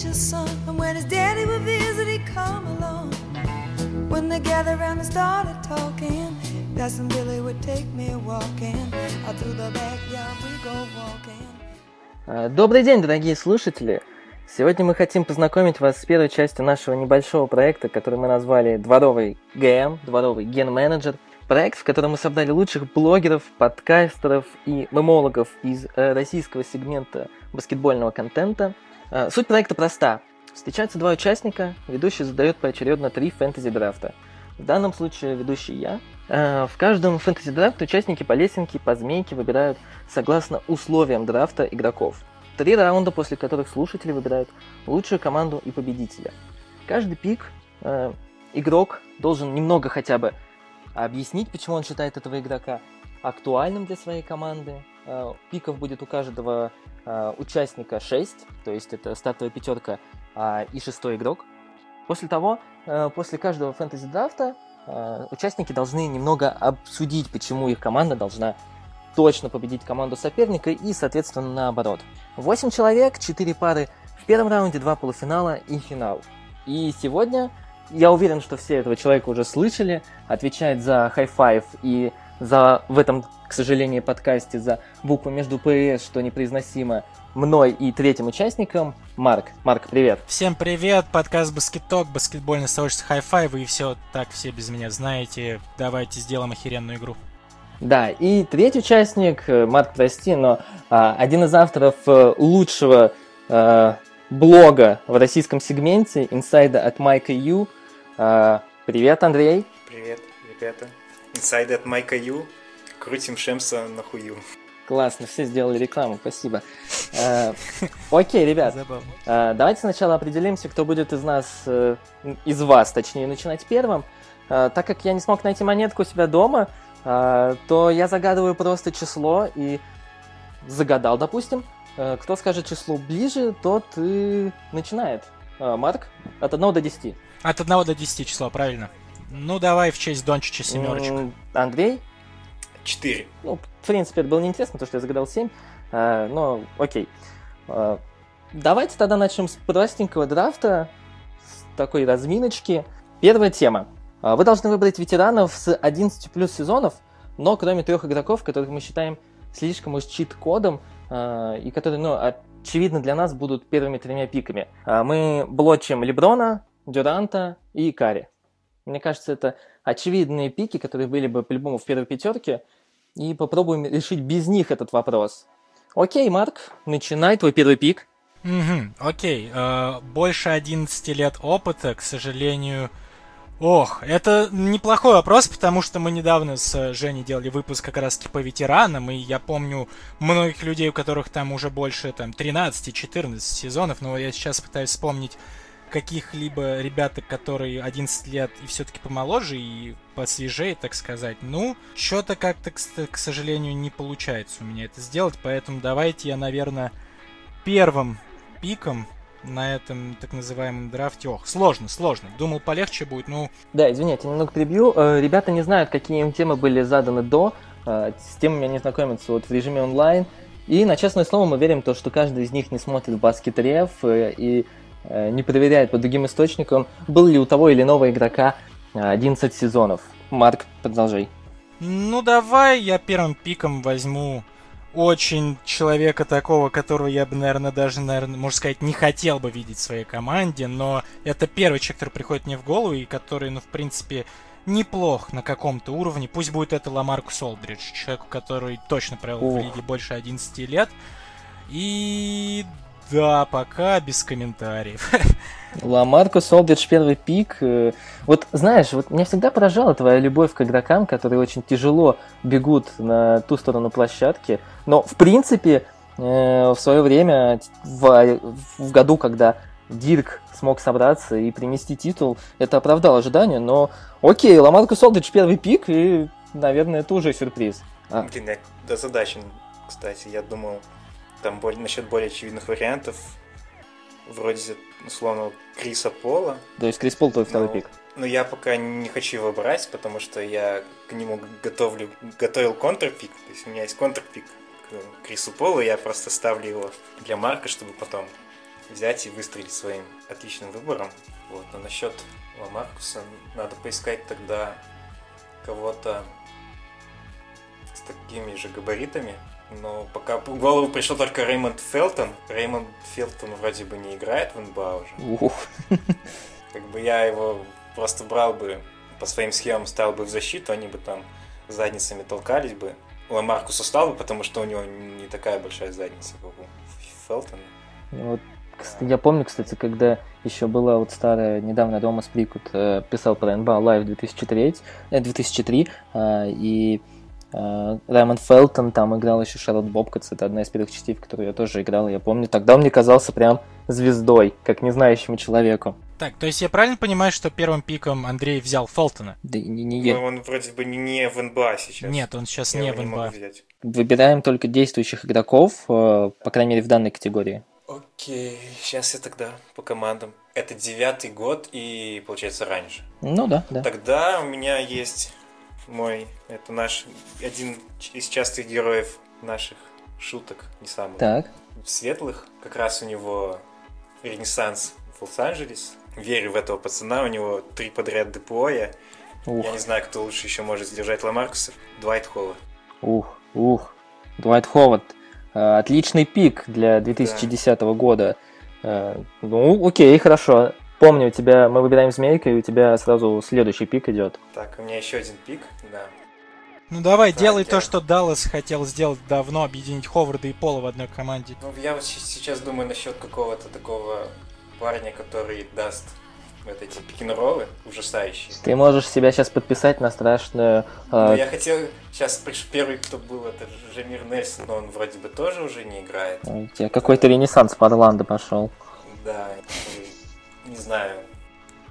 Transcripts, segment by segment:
teacher's son. And when his daddy would visit, he'd come along. When they gathered around and started talking, Cousin Billy would take me walking. Out through the backyard we go walking. А, Добрый день, дорогие слушатели! Сегодня мы хотим познакомить вас с первой частью нашего небольшого проекта, который мы назвали «Дворовый ГМ», «Дворовый ген-менеджер». Проект, в котором мы собрали лучших блогеров, подкастеров и мемологов из э, российского сегмента баскетбольного контента. Э, Суть проекта проста. Встречаются два участника, ведущий задает поочередно три фэнтези-драфта. В данном случае ведущий я. Э, В каждом фэнтези-драфте участники по лесенке, по змейке выбирают согласно условиям драфта игроков. Три раунда, после которых слушатели выбирают лучшую команду и победителя. Каждый пик э, игрок должен немного хотя бы объяснить, почему он считает этого игрока актуальным для своей команды. Э, Пиков будет у каждого э, участника 6, то есть это стартовая пятерка а, и шестой игрок. После того, э, после каждого фэнтези-драфта участники должны немного обсудить, почему их команда должна точно победить команду соперника и, соответственно, наоборот. 8 человек, 4 пары в первом раунде, 2 полуфинала и финал. И сегодня, я уверен, что все этого человека уже слышали, отвечает за хай-файв и за, в этом, к сожалению, подкасте за букву между ПС, что непроизносимо, мной и третьим участником, Марк. Марк, привет. Всем привет, подкаст Баскеток, баскетбольное сообщество Хай-Фай, вы все так все без меня знаете. Давайте сделаем охеренную игру. Да, и третий участник, э, Марк, прости, но а, один из авторов э, лучшего э, блога в российском сегменте, инсайда от Майка Ю. А, привет, Андрей. Привет, ребята. Inside от Майка Ю. Крутим Шемса на хую. Классно, все сделали рекламу, спасибо. А, окей, ребят, а, давайте сначала определимся, кто будет из нас, э, из вас, точнее, начинать первым. Так как я не смог найти монетку у себя дома, то я загадываю просто число и загадал, допустим. Э, Кто скажет число ближе, тот и начинает. Марк, от 1 до 10. От 1 до 10 числа, правильно? Ну, давай в честь Дончича семерочку. Андрей? Четыре. Ну, в принципе, это было неинтересно, потому что я загадал 7. А, но, окей. А, давайте тогда начнем с простенького драфта, с такой разминочки. Первая тема. А, Вы должны выбрать ветеранов с 11 плюс сезонов, но кроме трех игроков, которых мы считаем слишком уж чит-кодом, и которые, ну, очевидно для нас будут первыми тремя пиками. Мы блочим Леброна, Дюранта и Кари. Мне кажется, это очевидные пики, которые были бы по-любому в первой пятерке, и попробуем решить без них этот вопрос. Окей, Марк, начинай твой первый пик. Мгм, окей. э, больше 11 лет опыта, к сожалению... Ох, это неплохой вопрос, потому что мы недавно с Женей делали выпуск как раз по ветеранам, и я помню многих людей, у которых там уже больше там 13-14 сезонов, но я сейчас пытаюсь вспомнить каких-либо ребят, которые 11 лет и все-таки помоложе и посвежее, так сказать. Ну, что-то как-то, к сожалению, не получается у меня это сделать, поэтому давайте я, наверное, первым пиком на этом так называемом драфте. Ох, сложно, сложно. Думал, полегче будет, ну, Да, извините, немного прибью. Э, Ребята не знают, какие им темы были заданы до. Э, С темами они знакомятся вот в режиме онлайн. И на честное слово мы верим то, что каждый из них не смотрит баскет-реф э, и не проверяет по другим источникам, был ли у того или иного игрока э, 11 сезонов. Марк, продолжай. Ну давай я первым пиком возьму очень человека такого, которого я бы, наверное, даже, наверное, можно сказать, не хотел бы видеть в своей команде, но это первый человек, который приходит мне в голову и который, ну, в принципе, неплох на каком-то уровне. Пусть будет это Ламаркус Олдридж, человек, который точно провел в Ох. лиге больше 11 лет. И да, пока без комментариев. Ламаркус Олдридж первый пик. э, Вот знаешь, вот меня всегда поражала твоя любовь к игрокам, которые очень тяжело бегут на ту сторону площадки. Но в принципе э, в свое время в, в году, когда Дирк смог собраться и принести титул, это оправдало ожидания. Но окей, Ламаркус Олдридж первый пик и, наверное, это уже сюрприз. А, Блин, я озадачен, кстати. Я думал, там более, насчет более очевидных вариантов. Вроде, условно, Криса Пола. то есть Крис Пол твой второй Ну, пик. Но я пока не хочу его брать, потому что я к нему готовлю, готовил контрпик. То есть у меня есть контрпик к Крису Полу, я просто ставлю его для Марка, чтобы потом взять и выстрелить своим отличным выбором. Вот. А насчет Ламаркуса надо поискать тогда кого-то с такими же габаритами. Но пока в голову пришел только Реймонд Фелтон. Реймонд Фелтон вроде бы не играет в НБА уже. Ух. Как бы я его просто брал бы по своим схемам, ставил бы в защиту, они бы там задницами толкались бы. Ламаркус устал бы, потому что у него не такая большая задница, как у Фелтона. Ну Вот, я помню, кстати, когда еще была вот старая, недавно Томас Прикут э, писал про НБА Live 2003, э, 2003 э, и э, Раймонд Фелтон там играл еще Шарлот Бобкотс, это одна из первых частей, в которую я тоже играл, я помню. Тогда он мне казался прям звездой, как незнающему человеку. Так, то есть я правильно понимаю, что первым пиком Андрей взял Фелтона? Да не, не я. Ну, он вроде бы не, не в НБА сейчас. Нет, он сейчас Я не в НБА. взять. Выбираем только действующих игроков, э, по крайней мере в данной категории. Окей, сейчас я тогда по командам. Это девятый год и, получается, раньше. Ну да, да. Тогда у меня есть мой, это наш, один из частых героев наших шуток, не самых Так. светлых. Как раз у него ренессанс в Лос-Анджелес. Верю в этого пацана, у него три подряд ДПОя. Ух, Я не знаю, кто лучше еще может сдержать Ламаркуса. Двайт Ховард. ух, ух. Дуайт Ховард. Э, Отличный пик для 2010 года. Э, Ну, окей, хорошо. Помню, у тебя мы выбираем змейка, и у тебя сразу следующий пик идет. Так, у меня еще один пик, да. Ну давай, Да, делай я- то, что Даллас хотел сделать давно, объединить Ховарда и Пола в одной команде. Ну, я вот сейчас думаю насчет какого-то такого парня, который даст вот эти пикинроллы ужасающие. Ты можешь себя сейчас подписать на страшную... Ну, э, я хотел... Сейчас первый, кто был, это Жамир Нельсон, но он вроде бы тоже уже не играет. У тебя какой-то ренессанс по Орландо пошел. Да, и не знаю.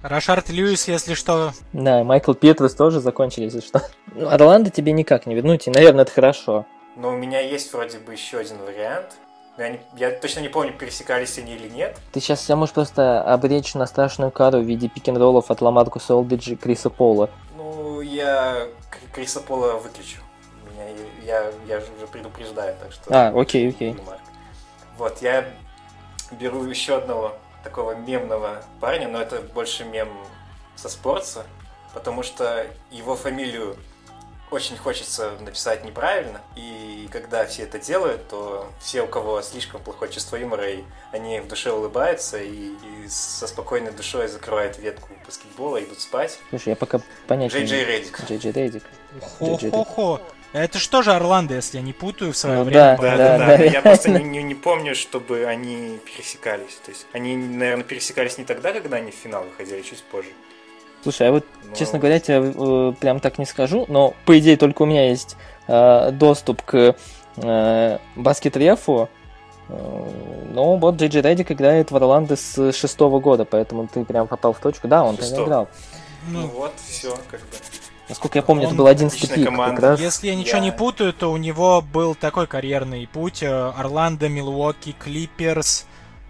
Рашард Льюис, если что, Да, Майкл Петрус тоже закончили, если что. Ну, Орландо тебе никак не вернуть, и, наверное, это хорошо. Но у меня есть вроде бы еще один вариант. Я, не- я точно не помню, пересекались они или нет. Ты сейчас себя можешь просто обречь на страшную кару в виде пик-н-роллов от Ламаркуса Олдриджа и Криса Пола. Ну, я Криса Пола выключу. Меня, я, я же уже предупреждаю, так что... А, окей, окей. Вот, я беру еще одного такого мемного парня, но это больше мем со спорта, потому что его фамилию очень хочется написать неправильно, и когда все это делают, то все, у кого слишком плохое чувство юмора, и они в душе улыбаются и, и со спокойной душой закрывают ветку баскетбола и идут спать. Слушай, я пока понятия Джей Джей не... Реддик. Джей Джей Реддик. хо-хо-хо. Это что же Орландо, если я не путаю в свое Ну время? да? Да, да, да. Я просто не, не- не помню, чтобы они пересекались. То есть они, наверное, пересекались не тогда, когда они в финал выходили, а чуть позже. Слушай, а вот, Но- честно говоря, тебе э, прям так не скажу, но, по идее, только у меня есть э, доступ к э, баскет-рефу. Э, Ну, вот Джей Джей Реддик играет в Орландо с шестого года, поэтому ты прям попал в точку. Да, он Шестого. играл. Ну, Ну, вот, все, как бы. Насколько я помню, это Он был 11 отличная пик команда. раз. Если я ничего Я- не путаю, то у него был такой карьерный путь. э, Орландо, Милуоки, Клиперс,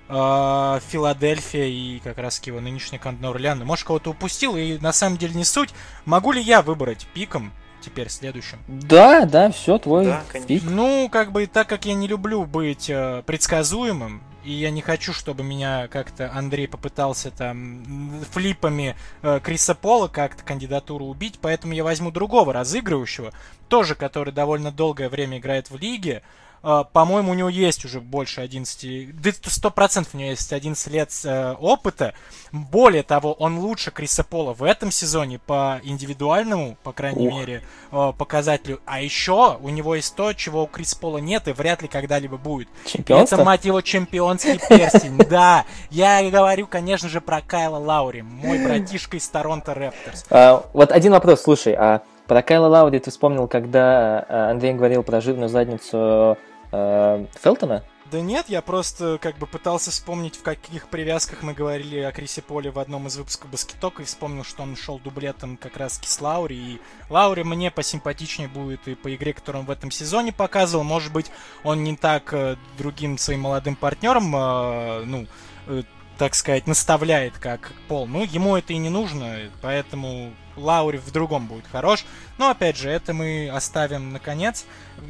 э, Филадельфия и как раз его нынешний Кондор Орлеан. Может, кого-то упустил, и на самом деле не суть. Могу ли я выбрать пиком теперь следующим? Да, да, все, твой Да, конечно. пик. Ну, как бы, так как я не люблю быть э, предсказуемым, и я не хочу, чтобы меня как-то Андрей попытался там флипами э, Криса Пола как-то кандидатуру убить, поэтому я возьму другого разыгрывающего, тоже который довольно долгое время играет в лиге. Э, По-моему, у него есть уже больше 11... Да, сто процентов у него есть 11 лет э, опыта. Более того, он лучше Криса Пола в этом сезоне по индивидуальному, по крайней Ух. мере, э, показателю. А еще у него есть то, чего у Криса Пола нет и вряд ли когда-либо будет. Чемпионство? Это, мать его, чемпионский перстень. Да, я говорю, конечно же, про Кайла Лаури, мой братишка из Торонто Рэпторс. А, вот один вопрос, слушай, а про Кайла Лаури ты вспомнил, когда а, Андрей говорил про жирную задницу а, Фелтона? Да нет, я просто как бы пытался вспомнить, в каких привязках мы говорили о Крисе Поле в одном из выпусков Basket Talk, и вспомнил, что он шел дублетом как раз с Лаури, и Лаури мне посимпатичнее будет и по игре, которую он в этом сезоне показывал. Может быть, он не так э, другим своим молодым партнерам, э, ну, э, так сказать, наставляет, как Пол. Ну, ему это и не нужно, поэтому Лаури в другом будет хорош. Но, опять же, это мы оставим наконец.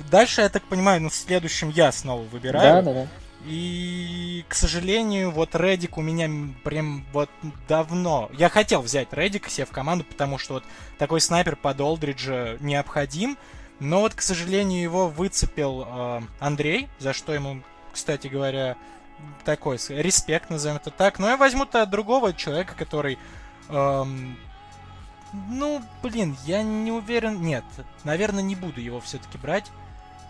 Дальше, я так понимаю, ну, в следующем я снова выбираю. Да, да, да. И, к сожалению, вот Редик у меня прям вот давно... Я хотел взять Редика себе в команду, потому что вот такой снайпер под Олдриджа необходим. Но вот, к сожалению, его выцепил э, Андрей, за что ему, кстати говоря, такой респект, назовем это так. Но я возьму-то другого человека, который... Эм, ну, блин, я не уверен... Нет, наверное, не буду его все-таки брать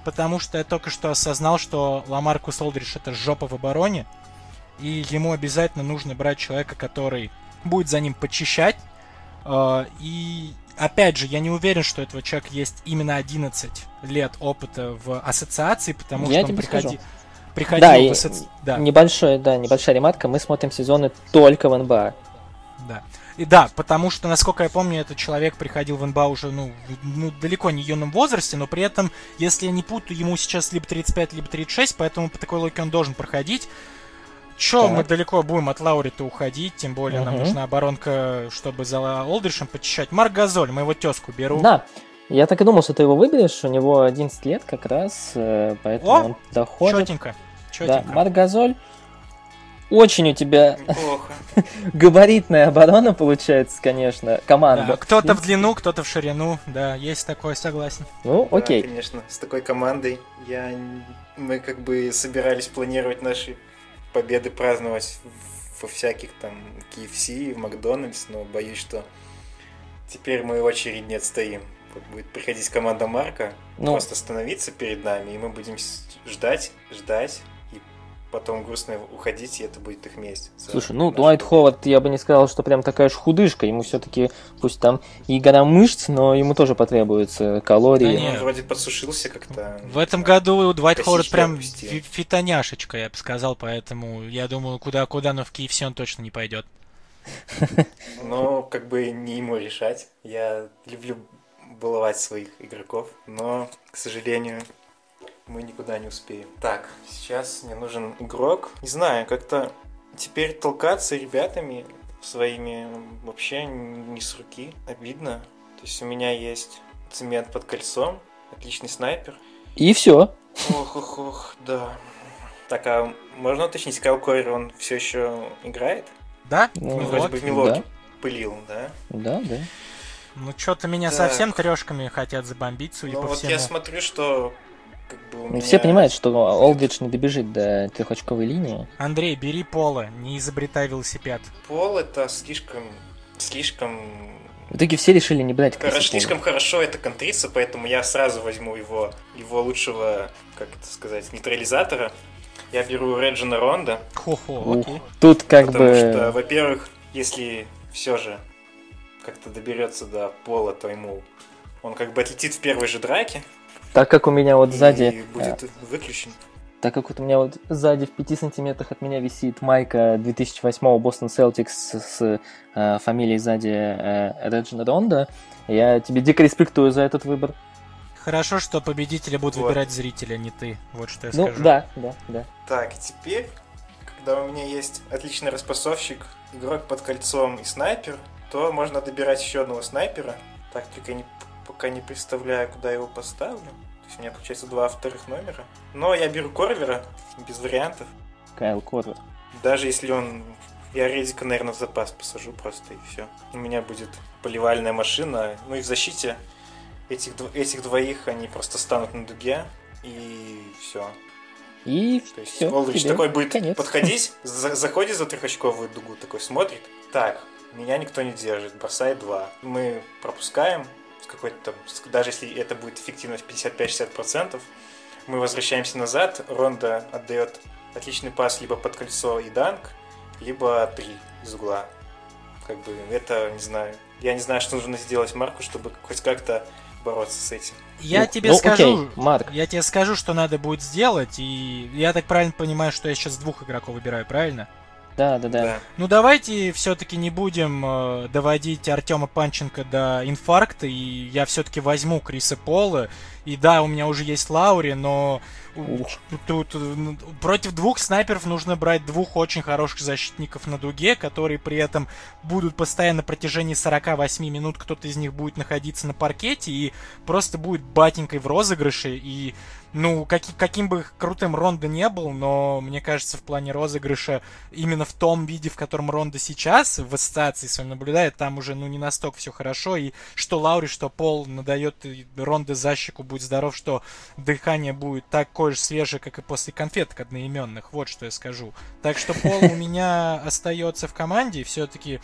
потому что я только что осознал, что Ламаркус Олдриш это жопа в обороне, и ему обязательно нужно брать человека, который будет за ним почищать. А, и опять же, я не уверен, что этого человека есть именно 11 лет опыта в ассоциации, потому я что он приходи... приходил да, в ассоци... да. Небольшой, да, небольшая ремарка. Мы смотрим сезоны только в НБА. Да. И да, потому что, насколько я помню, этот человек приходил в НБА уже, ну, ну, далеко не юном возрасте, но при этом, если я не путаю, ему сейчас либо 35, либо 36, поэтому по такой логике он должен проходить. Че, так. мы далеко будем от Лаури-то уходить, тем более угу. нам нужна оборонка, чтобы за Олдришем почищать. Марк Газоль, моего тезку беру. Да, я так и думал, что ты его выберешь, у него 11 лет как раз, э, поэтому О, он доходит. Четенько, четенько. Да, Марк Газоль очень у тебя габаритная оборона получается, конечно, команда. Да, кто-то в длину, кто-то в ширину, да, есть такое, согласен. Ну, окей. Да, конечно, с такой командой я... мы как бы собирались планировать наши победы праздновать во всяких там KFC, в Макдональдс, но боюсь, что теперь мы очередь не отстоим. Будет приходить команда Марка, ну, просто становиться перед нами, и мы будем ждать, ждать, потом грустно уходить, и это будет их месть. Слушай, ну, Дуайт Ховард, я бы не сказал, что прям такая же худышка. Ему все-таки, пусть там и гора мышц, но ему тоже потребуется калории. Да нет. Он вроде подсушился как-то. В этом году Дуайт Ховард прям фитоняшечка, я бы сказал, поэтому я думаю, куда-куда, но в Киев все он точно не пойдет. Но как бы не ему решать. Я люблю баловать своих игроков, но, к сожалению, мы никуда не успеем. Так, сейчас мне нужен игрок. Не знаю, как-то теперь толкаться ребятами своими вообще не с руки. Обидно. То есть у меня есть цемент под кольцом, отличный снайпер. И все. Ох, ох, ох, да. Так, а можно уточнить, Кайл Корер, он все еще играет? Да. Ну, ну вроде вот, бы в Милоке да. пылил, да? Да, да. Ну, что-то меня так. совсем трешками хотят забомбить, судя ну, по вот всему. я смотрю, что как бы меня... Все понимают, что Олдридж не добежит до трехочковой линии. Андрей, бери Пола, не изобретай велосипед. Пол это слишком... слишком... В итоге все решили не брать Хорошо, Слишком хорошо это контрица, поэтому я сразу возьму его, его лучшего, как это сказать, нейтрализатора. Я беру Реджина Ронда. Хо-хо, окей. Тут как потому бы... Потому что, во-первых, если все же как-то доберется до пола, то ему он как бы отлетит в первой же драке, так как у меня вот сзади... И будет выключен. Так как вот у меня вот сзади в 5 сантиметрах от меня висит майка 2008 Бостон Celtics с, с э, фамилией сзади э, Реджина Ронда, я тебе дико респектую за этот выбор. Хорошо, что победители будут вот. выбирать зрители, а не ты. Вот что я ну, скажу. Да, да, да. Так, теперь, когда у меня есть отличный распасовщик, игрок под кольцом и снайпер, то можно добирать еще одного снайпера. Так, только не пока не представляю, куда его поставлю. То есть у меня получается два вторых номера. Но я беру Корвера, без вариантов. Кайл Корвер. Даже если он... Я Редика, наверное, в запас посажу просто и все. У меня будет поливальная машина. Ну и в защите этих, этих двоих они просто станут на дуге. И все. И То есть все, Олдрич такой будет конец. подходить, за, заходит за трехочковую дугу, такой смотрит. Так, меня никто не держит, бросает два. Мы пропускаем, какой-то там, даже если это будет эффективность 55-60%, мы возвращаемся назад, Ронда отдает отличный пас либо под кольцо и данк, либо три из угла. Как бы это, не знаю, я не знаю, что нужно сделать Марку, чтобы хоть как-то бороться с этим. Я ну, тебе ну, скажу, окей, Марк. я тебе скажу, что надо будет сделать, и я так правильно понимаю, что я сейчас двух игроков выбираю, правильно? Да, да, да. Ну давайте все-таки не будем э, доводить Артема Панченко до инфаркта, и я все-таки возьму Криса Пола. И да, у меня уже есть Лаури, но Тут против двух снайперов нужно брать двух очень хороших защитников на дуге, которые при этом будут постоянно на протяжении 48 минут, кто-то из них будет находиться на паркете и просто будет батенькой в розыгрыше. И ну, как, каким бы крутым Ронда не был, но мне кажется, в плане розыгрыша, именно в том виде, в котором Ронда сейчас в ассоциации своем наблюдает, там уже, ну, не настолько все хорошо, и что Лаури, что Пол надает Ронде за щеку, будь здоров, что дыхание будет такое же свежее, как и после конфеток одноименных, вот что я скажу. Так что Пол у меня остается в команде, и все-таки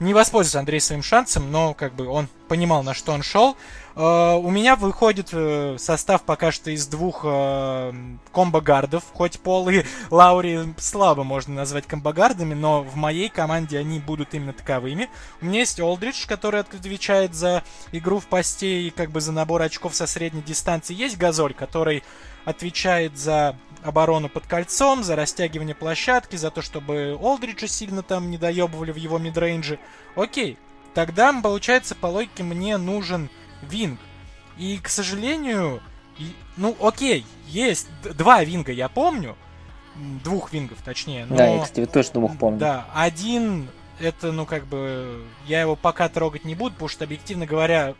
не воспользовался Андрей своим шансом, но как бы он понимал, на что он шел. Uh, у меня выходит uh, состав пока что из двух uh, комбо-гардов, хоть Пол и Лаури слабо можно назвать комбо-гардами, но в моей команде они будут именно таковыми. У меня есть Олдридж, который отвечает за игру в посте и как бы за набор очков со средней дистанции. Есть Газоль, который отвечает за оборону под кольцом, за растягивание площадки, за то, чтобы Олдриджа сильно там не доебывали в его мидрейнже. Окей, тогда, получается, по логике мне нужен Винг. И, к сожалению, и, ну окей, есть два Винга, я помню. Двух Вингов, точнее. Но, да, я, кстати, тоже двух помню. Да, один это, ну, как бы, я его пока трогать не буду, потому что, объективно говоря,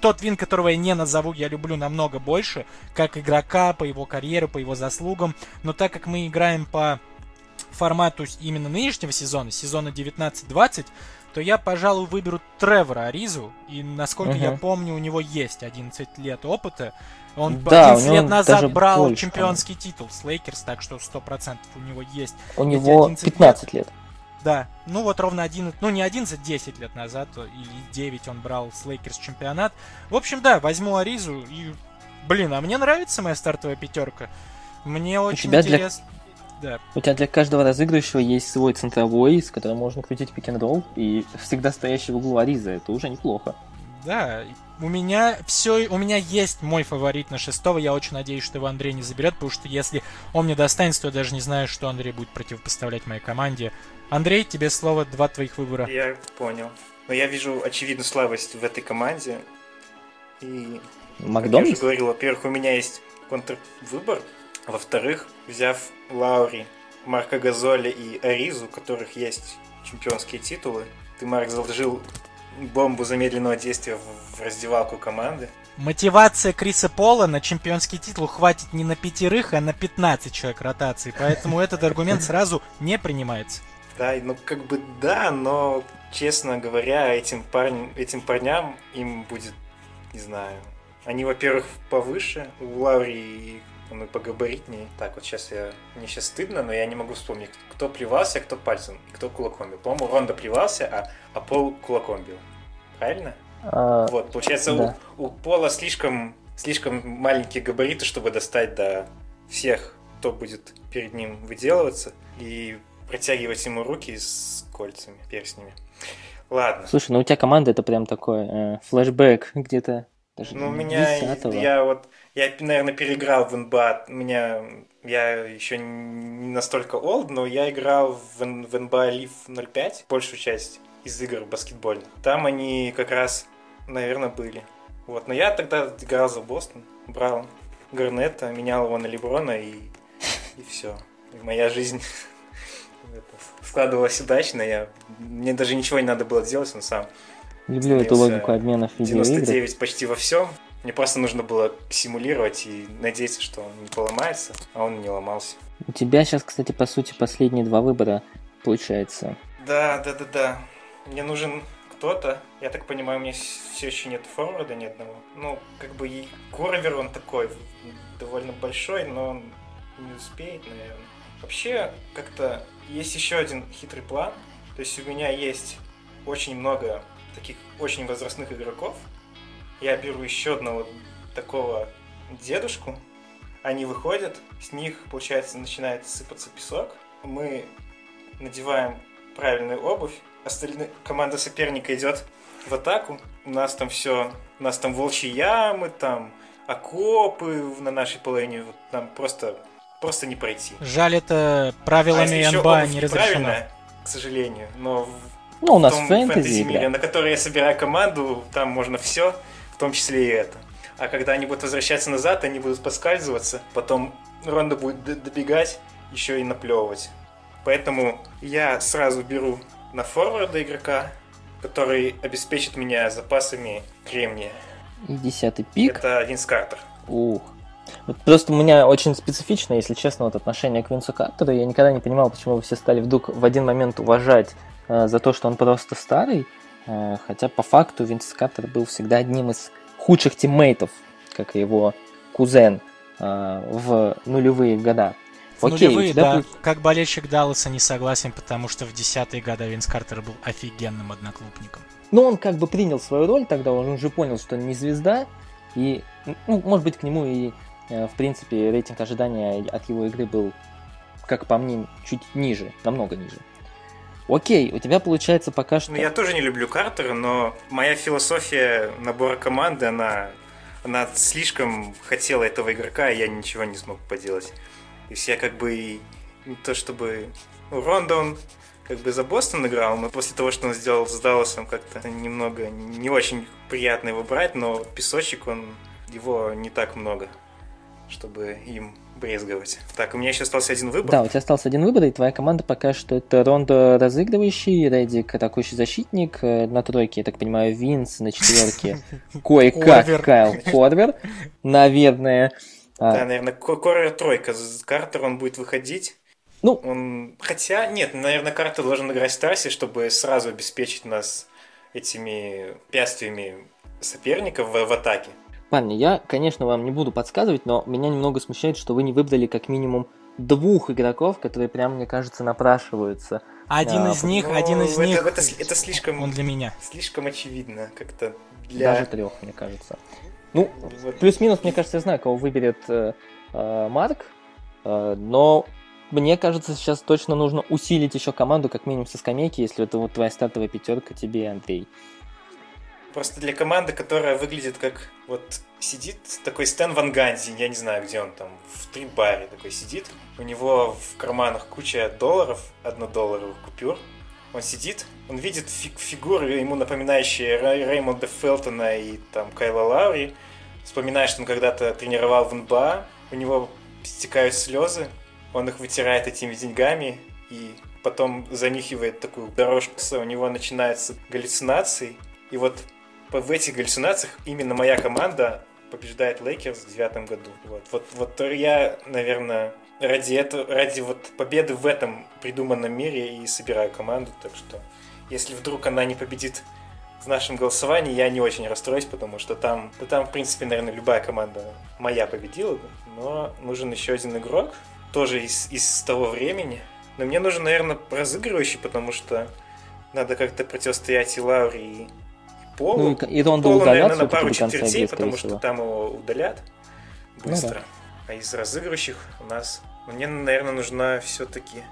тот Вин, которого я не назову, я люблю намного больше, как игрока, по его карьере, по его заслугам. Но так как мы играем по формату именно нынешнего сезона, сезона 19-20, то я, пожалуй, выберу Тревора Аризу. И, насколько угу. я помню, у него есть 11 лет опыта. Он да, 11 лет назад брал больше, чемпионский титул с Лейкерс, так что 100% у него есть. У него 15 лет. лет. Да, ну вот ровно 11, ну не 11, 10 лет назад, или 9 он брал с Лейкерс чемпионат. В общем, да, возьму Аризу и... Блин, а мне нравится моя стартовая пятерка. Мне очень интересно... Для... Да. У тебя для каждого разыгрывающего есть свой центровой, с которым можно крутить pick roll и всегда стоящий в углу Ариза. Это уже неплохо. Да, у меня все, у меня есть мой фаворит на шестого. Я очень надеюсь, что его Андрей не заберет, потому что если он мне достанется, то я даже не знаю, что Андрей будет противопоставлять моей команде. Андрей, тебе слово, два твоих выбора. Я понял. Но я вижу очевидную слабость в этой команде. И, Макдональдс? я уже говорил, во-первых, у меня есть контрвыбор. Во-вторых, взяв Лаури, Марка Газоли и Аризу, у которых есть чемпионские титулы, ты, Марк, заложил бомбу замедленного действия в раздевалку команды. Мотивация Криса Пола на чемпионский титул хватит не на пятерых, а на 15 человек ротации, поэтому этот аргумент сразу не принимается. Да, ну как бы да, но честно говоря, этим парням, этим парням им будет, не знаю, они, во-первых, повыше, у Лаури он и погабаритнее. Так, вот сейчас я... Мне сейчас стыдно, но я не могу вспомнить, кто плевался, а кто пальцем, кто кулаком бил. По-моему, Ронда плевался, а, а Пол кулаком бил. Правильно? А, вот, получается, да. у, у Пола слишком, слишком маленькие габариты, чтобы достать до всех, кто будет перед ним выделываться. И протягивать ему руки с кольцами, перстнями. Ладно. Слушай, ну у тебя команда это прям такой э, флешбэк где-то. Даже ну, у меня, я вот, я, наверное, переиграл в НБА. У меня, я еще не настолько олд, но я играл в, в НБА Лив 05, большую часть из игр баскетбольных. Там они как раз, наверное, были. Вот, но я тогда играл за Бостон, брал Гарнета, менял его на Леброна и, и все. И моя жизнь это складывалось удачно. Я... Мне даже ничего не надо было делать, он сам. Люблю эту логику обменов 99 почти во всем. Мне просто нужно было симулировать и надеяться, что он не поломается, а он не ломался. У тебя сейчас, кстати, по сути, последние два выбора получается. Да, да, да, да. Мне нужен кто-то. Я так понимаю, у меня все еще нет форварда ни одного. Ну, как бы и Корвер он такой довольно большой, но он не успеет, наверное. Вообще, как-то есть еще один хитрый план. То есть у меня есть очень много таких очень возрастных игроков. Я беру еще одного такого дедушку. Они выходят, с них, получается, начинает сыпаться песок. Мы надеваем правильную обувь. Остальная команда соперника идет в атаку. У нас там все, у нас там волчьи ямы, там окопы на нашей половине. Вот нам просто просто не пройти. Жаль, это правилами а НБА не разрешено. К сожалению, но ну, у нас в фэнтези, фэнтези мире, на которой я собираю команду, там можно все, в том числе и это. а когда они будут возвращаться назад, они будут поскальзываться, потом Ронда будет добегать, еще и наплевывать. Поэтому я сразу беру на форварда игрока, который обеспечит меня запасами кремния. Десятый пик. Это Винс Картер. Ух. Вот просто у меня очень специфично, если честно, вот отношение к Винсу Картеру. Я никогда не понимал, почему вы все стали вдруг в один момент уважать э, за то, что он просто старый. Э, хотя по факту Винс Картер был всегда одним из худших тиммейтов, как и его кузен э, в нулевые года. В Окей, нулевые, да. Будет... Как болельщик Далласа не согласен, потому что в десятые годы Винс Картер был офигенным одноклубником. Ну, он как бы принял свою роль тогда, он уже понял, что не звезда, и, ну, может быть, к нему и, э, в принципе, рейтинг ожидания от его игры был, как по мне, чуть ниже, намного ниже. Окей, у тебя получается пока что... Ну, я тоже не люблю Картера, но моя философия набора команды, она, она слишком хотела этого игрока, и я ничего не смог поделать. Есть я как бы не то чтобы... Ну, Ронда он как бы за Бостон играл, но после того, что он сделал с Далласом, как-то немного не очень приятно его брать, но песочек, он его не так много, чтобы им брезговать. Так, у меня еще остался один выбор. Да, у тебя остался один выбор, и твоя команда пока что это Рондо разыгрывающий, Редик атакующий защитник, э, на тройке, я так понимаю, Винс, на четверке кое-как Кайл Корвер, наверное. А. Да, наверное, Корвер тройка. Картер он будет выходить. Ну, он... Хотя, нет, наверное, Картер должен играть в Старсе, чтобы сразу обеспечить нас этими пяствиями соперников в, в атаке. Парни, я, конечно, вам не буду подсказывать, но меня немного смущает, что вы не выбрали как минимум двух игроков, которые прям, мне кажется, напрашиваются. Один а, из них, ну, один из это, них. Это, это слишком. Он для меня. Слишком очевидно, как-то для. Даже трех, мне кажется. Ну, вот. плюс-минус, мне кажется, я знаю, кого выберет э, э, Марк, э, но мне кажется, сейчас точно нужно усилить еще команду, как минимум со скамейки, если это вот твоя стартовая пятерка тебе, Андрей. Просто для команды, которая выглядит как вот сидит такой Стэн Ван Ганзи, я не знаю, где он там, в три баре такой сидит. У него в карманах куча долларов, однодолларовых купюр. Он сидит, он видит фиг фигуры, ему напоминающие Реймонда Фелтона и там Кайла Лаури. Вспоминает, что он когда-то тренировал в НБА, у него стекают слезы, он их вытирает этими деньгами и потом занюхивает такую дорожку, у него начинаются галлюцинации. И вот в этих галлюцинациях именно моя команда побеждает Лейкерс в девятом году. Вот, вот, вот я, наверное, ради этого, ради вот победы в этом придуманном мире и собираю команду. Так что, если вдруг она не победит в нашем голосовании, я не очень расстроюсь, потому что там, да там, в принципе, наверное, любая команда моя победила, но нужен еще один игрок, тоже из, из того времени. Но мне нужен, наверное, разыгрывающий, потому что надо как-то противостоять и Лауре, и Полу. Ну, и, и Ронда Полу, наверное, на пару четвертей, потому что там его удалят быстро. Ну, да. А из разыгрывающих у нас... Мне, наверное, нужна все-таки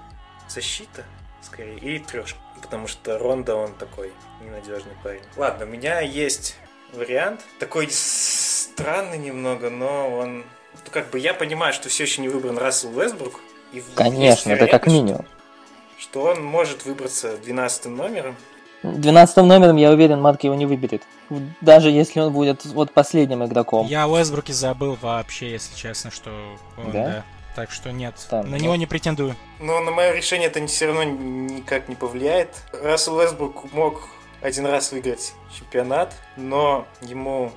защита, скорее, и трешка. Потому что Ронда, он такой ненадежный парень. Ладно, у меня есть вариант. Такой странный немного, но он... Ну, как бы я понимаю, что все еще не выбран Рассел Вестбрук. И Конечно, это как минимум. Что, что он может выбраться 12 номером. 12 номером, я уверен, Марк его не выберет. Даже если он будет вот последним игроком. Я Уэсбруке забыл вообще, если честно, что он, да? да. Так что нет, Там, на да. него не претендую. Но на мое решение это все равно никак не повлияет. Рассел Уэсбрук мог один раз выиграть чемпионат, но ему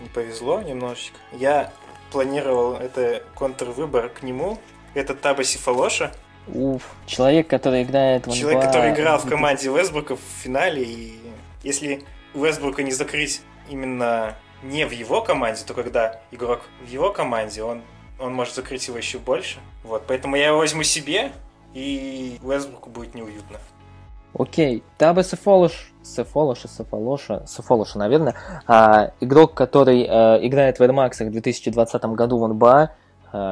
не повезло немножечко. Я планировал это контрвыбор к нему. Это Табаси Фалоша. Уф, человек, который играет в НБА... Человек, который играл в команде Вестбрука в финале, и если Вестбрука не закрыть именно не в его команде, то когда игрок в его команде, он, он может закрыть его еще больше. Вот, поэтому я его возьму себе, и Вестбруку будет неуютно. Окей, Табе Сефолош, Сефолоша, Сефолоша, Сефолоша, наверное, а, игрок, который а, играет в Air Max в 2020 году в НБА, а,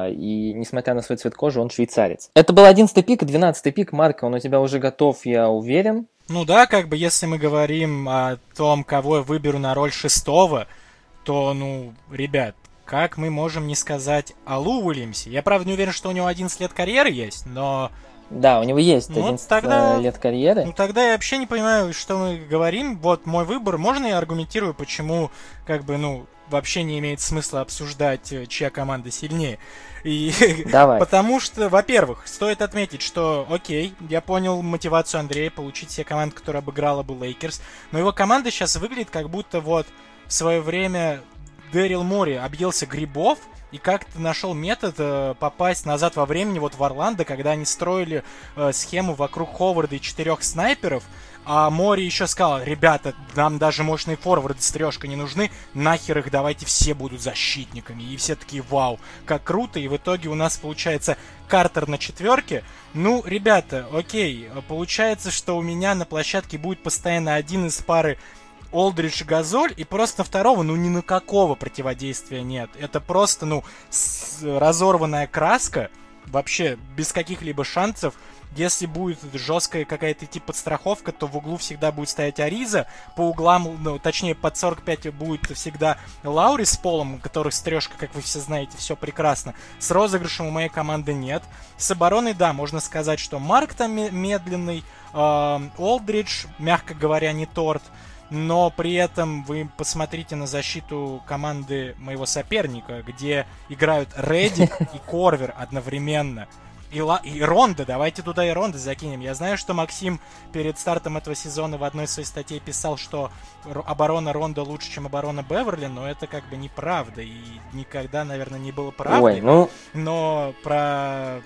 и несмотря на свой цвет кожи, он швейцарец. Это был 11 пик, 12 пик, Марка, он у тебя уже готов, я уверен. Ну да, как бы если мы говорим о том, кого я выберу на роль шестого, то, ну, ребят, как мы можем не сказать о Лу Уильямсе? Я, правда, не уверен, что у него 11 лет карьеры есть, но Да, у него есть Ну, 11 тогда- э, лет карьеры. Ну тогда я вообще не понимаю, что мы говорим. Вот мой выбор. Можно я аргументирую, почему, как бы, ну, вообще не имеет смысла обсуждать, э, чья команда сильнее. И Давай. Потому что, во-первых, стоит отметить, что, окей, я понял мотивацию Андрея получить себе команду, которая обыграла бы Лейкерс, но его команда сейчас выглядит как будто вот в свое время Дэрил Мори объелся грибов и как-то нашел метод э, попасть назад во времени вот в Орландо, когда они строили э, схему вокруг Ховарда и четырех снайперов, а Мори еще сказал, ребята, нам даже мощные форварды с трешкой не нужны, нахер их давайте все будут защитниками. И все такие, вау, как круто, и в итоге у нас получается Картер на четверке. Ну, ребята, окей, получается, что у меня на площадке будет постоянно один из пары Олдридж и Газоль, и просто второго, ну, ни на какого противодействия нет. Это просто, ну, разорванная краска, вообще без каких-либо шансов. Если будет жесткая какая-то типа подстраховка, то в углу всегда будет стоять Ариза, по углам, ну, точнее, под 45 будет всегда Лаури с полом, которых стрёжка, как вы все знаете, все прекрасно. С розыгрышем у моей команды нет. С обороной, да, можно сказать, что Марк там ме- медленный, эм, Олдридж, мягко говоря, не торт. Но при этом вы посмотрите на защиту команды моего соперника, где играют Редик и Корвер одновременно. И, Ла- и Ронда, давайте туда и Ронда закинем. Я знаю, что Максим перед стартом этого сезона в одной из своих статей писал, что оборона Ронда лучше, чем оборона Беверли, но это как бы неправда. И никогда, наверное, не было правдой. Ой, ну, Но про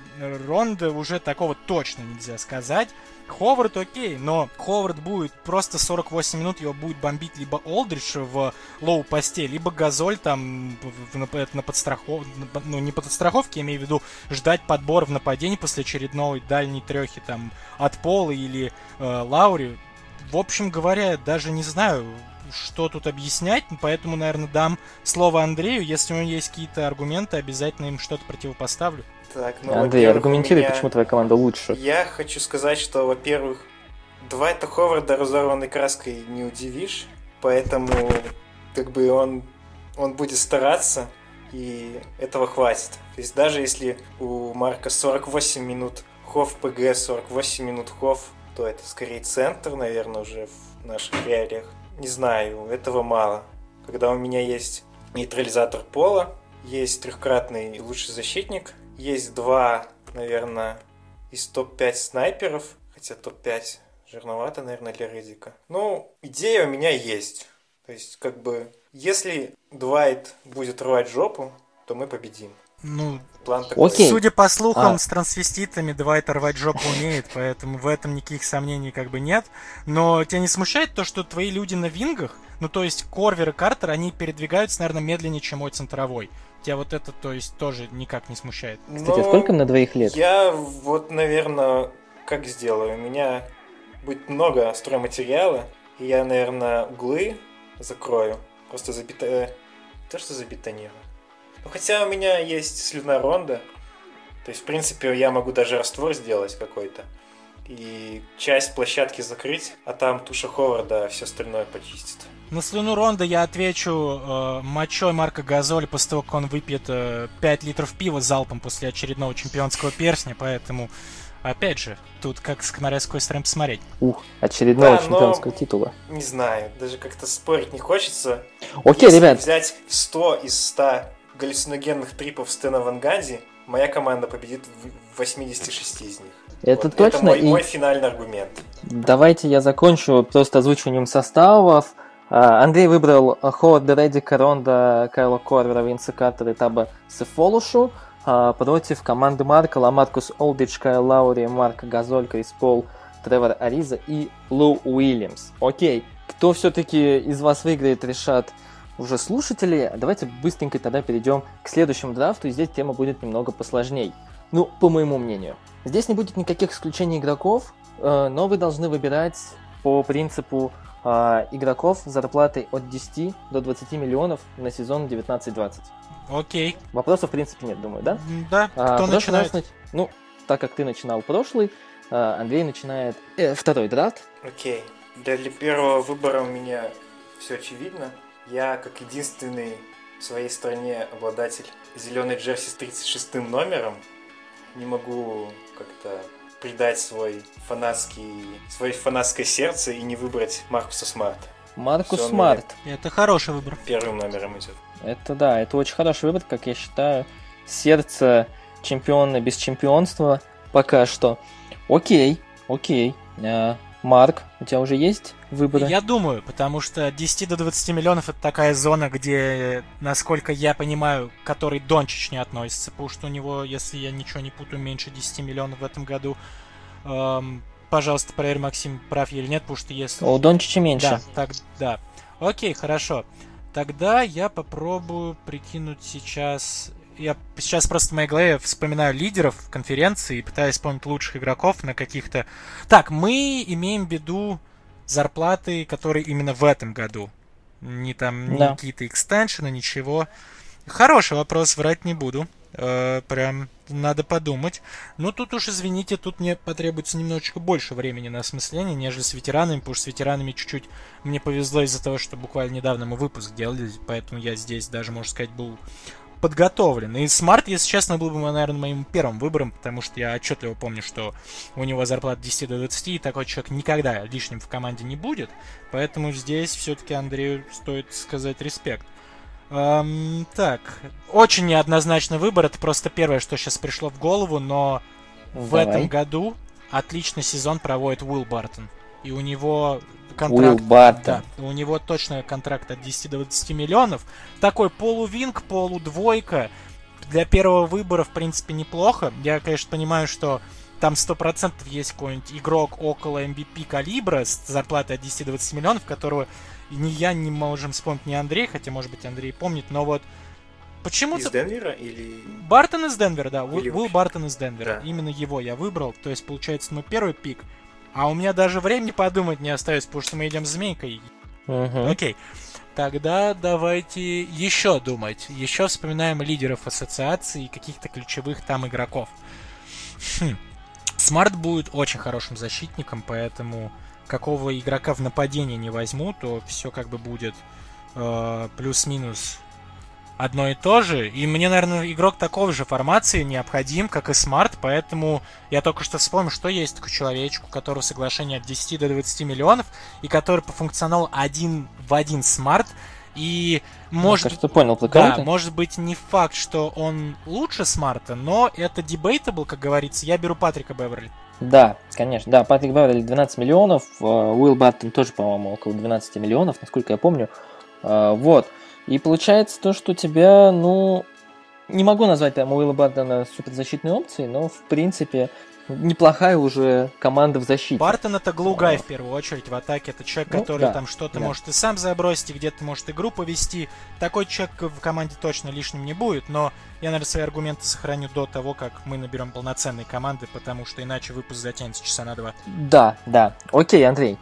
Ронда уже такого точно нельзя сказать. Ховард окей, но Ховард будет просто 48 минут, его будет бомбить либо Олдридж в лоу-посте, либо Газоль там на, на подстрахов... ну не подстраховке, я имею в виду ждать подбор в нападении после очередной дальней трехи там от Пола или э, Лаури. В общем говоря, даже не знаю, что тут объяснять, поэтому, наверное, дам слово Андрею. Если у него есть какие-то аргументы, обязательно им что-то противопоставлю. Так, ну, Андрей, аргументируй, меня- почему твоя команда лучше. Я хочу сказать, что, во-первых, Двайта Ховарда разорванной краской не удивишь, поэтому как бы он, он будет стараться, и этого хватит. То есть даже если у Марка 48 минут Хов ПГ, 48 минут Хов, то это скорее центр, наверное, уже в наших реалиях. Не знаю, этого мало. Когда у меня есть нейтрализатор пола, есть трехкратный лучший защитник, есть два, наверное, из топ-5 снайперов, хотя топ-5 жирновато, наверное, для Редика. Ну, идея у меня есть. То есть, как бы, если Двайт будет рвать жопу, то мы победим. Ну, План такой. Окей. судя по слухам, А. с трансвеститами Двайт рвать жопу умеет, поэтому в этом никаких сомнений как бы нет. Но тебя не смущает то, что твои люди на вингах, ну то есть Корвер и Картер, они передвигаются, наверное, медленнее, чем мой центровой. Тебя вот это, то есть, тоже никак не смущает. Кстати, Но сколько им на двоих лет? Я вот, наверное, как сделаю? У меня будет много стройматериала, и я, наверное, углы закрою. Просто забита... э, То, что забетонирую. Ну, хотя у меня есть слюна ронда. То есть, в принципе, я могу даже раствор сделать какой-то. И часть площадки закрыть, а там туша Ховарда все остальное почистит. На слюну Ронда я отвечу э, мочой Марка Газоли после того, как он выпьет э, 5 литров пива залпом после очередного чемпионского персня, поэтому, опять же, тут как с какой стороны посмотреть. Ух, очередного Да, но- чемпионского титула. Не знаю, даже как-то спорить не хочется. Окей, Если ребят, взять 100 из 100 галлюциногенных трипов Стена Ван Ганди, моя команда победит в 86 из них. это Вот. точно. Это мой, и мой финальный аргумент. давайте я закончу просто озвучиванием составов. А, Андрей выбрал Ховарда, Реддика, Ронда, Кайла Корвера, Винса Картера и Таба Сефолушу. А, Против команды Марка Ламаркус Олдич, Кайл Лаури, Марк Газоль, Крис Пол, Тревор Ариза и Лу Уильямс. Окей, кто все-таки из вас выиграет, решат уже слушатели. Давайте быстренько тогда перейдем к следующему драфту, и здесь тема будет немного посложней. Ну, по моему мнению. Здесь не будет никаких исключений игроков, э, но вы должны выбирать по принципу игроков с зарплатой от 10 до 20 миллионов на сезон 19-20. Окей. Вопросов, в принципе, нет, думаю, да? Да, А, кто прошу начинает? начать. Ну, так как ты начинал прошлый, э, Андрей начинает э, второй драфт. Окей. Для, для первого выбора у меня все очевидно. Я, как единственный в своей стране обладатель зеленой джерси с 36 номером, не могу как-то предать свой фанатский, свое фанатское сердце и не выбрать Маркуса Смарта. Маркус Смарт. Это хороший выбор. Первым номером идет. Это да, это очень хороший выбор, как я считаю. Сердце чемпиона без чемпионства пока что. Окей, окей. А, Марк, у тебя уже есть выборы? Я думаю, потому что от 10 до 20 миллионов это такая зона, где, насколько я понимаю, который Дончич не относится, потому что у него, если я ничего не путаю, меньше 10 миллионов в этом году. Эм, пожалуйста, проверь, Максим, прав или нет, потому что если... У Дончича меньше. Да, так, да. Окей, хорошо. Тогда я попробую прикинуть сейчас... Я сейчас просто в моей голове вспоминаю лидеров конференции и пытаюсь вспомнить лучших игроков на каких-то... Так, мы имеем в виду зарплаты, которые именно в этом году. Не там Да. какие-то экстеншены, ничего. Хороший вопрос, врать не буду. Э, прям надо подумать. Ну, тут уж, извините, тут мне потребуется немножечко больше времени на осмысление, нежели с ветеранами, потому что с ветеранами чуть-чуть мне повезло из-за того, что буквально недавно мы выпуск делали, поэтому я здесь даже, можно сказать, был подготовлен. И Смарт, если честно, был бы, наверное, моим первым выбором, потому что я отчетливо помню, что у него зарплата 10 до 20, и такой человек никогда лишним в команде не будет. Поэтому здесь все-таки Андрею стоит сказать респект. Эм, так, очень неоднозначный выбор, это просто первое, что сейчас пришло в голову, но в Давай. этом году отличный сезон проводит Уилл Бартон. И у него Уилл контракт... Бартон. Да, у него точно контракт от 10 до 20 миллионов. Такой полувинг, полудвойка. Для первого выбора, в принципе, неплохо. Я, конечно, понимаю, что там 100% есть какой-нибудь игрок около MVP калибра с зарплатой от 10 до 20 миллионов, которого ни я не можем вспомнить, ни Андрей, хотя, может быть, Андрей помнит, но вот Из почему-то... Денвера или... Бартон из Денвера, да. Уилл Или Уилл. Бартон из Денвера. Да. Именно его я выбрал. То есть, получается, мой первый пик. А у меня даже времени подумать не остается, потому что мы идем с змейкой. Мгм. Окей. Тогда давайте еще думать. Еще вспоминаем лидеров ассоциации и каких-то ключевых там игроков. Хм. Смарт будет очень хорошим защитником, поэтому какого игрока в нападении не возьму, то все как бы будет э, плюс-минус одно и то же. И мне, наверное, игрок такого же формации необходим, как и Смарт, поэтому я только что вспомнил, что есть такой человечек, у которого соглашение от 10 до 20 миллионов, и который по функционалу один в один Смарт, и может... Мне кажется, понял, Да, может быть не факт, что он лучше Смарта, но это debatable, как говорится. Я беру Патрика Беверли. Да, конечно. Да, Патрик Беверли 12 миллионов, э, Уилл Баттон тоже, по-моему, около 12 миллионов, насколько я помню. Э, Вот. И получается то, что у тебя, ну, не могу назвать там Уилла Баттона суперзащитной опцией, но, в принципе, неплохая уже команда в защите. Бартон это глугай в первую очередь в атаке. Это человек, Ну, который да, там что-то да. может и сам забросить, и где-то может игру повести. Такой человек в команде точно лишним не будет, но я, наверное, свои аргументы сохраню до того, как мы наберем полноценные команды, потому что иначе выпуск затянется часа на два. Да, да. Окей, Андрей.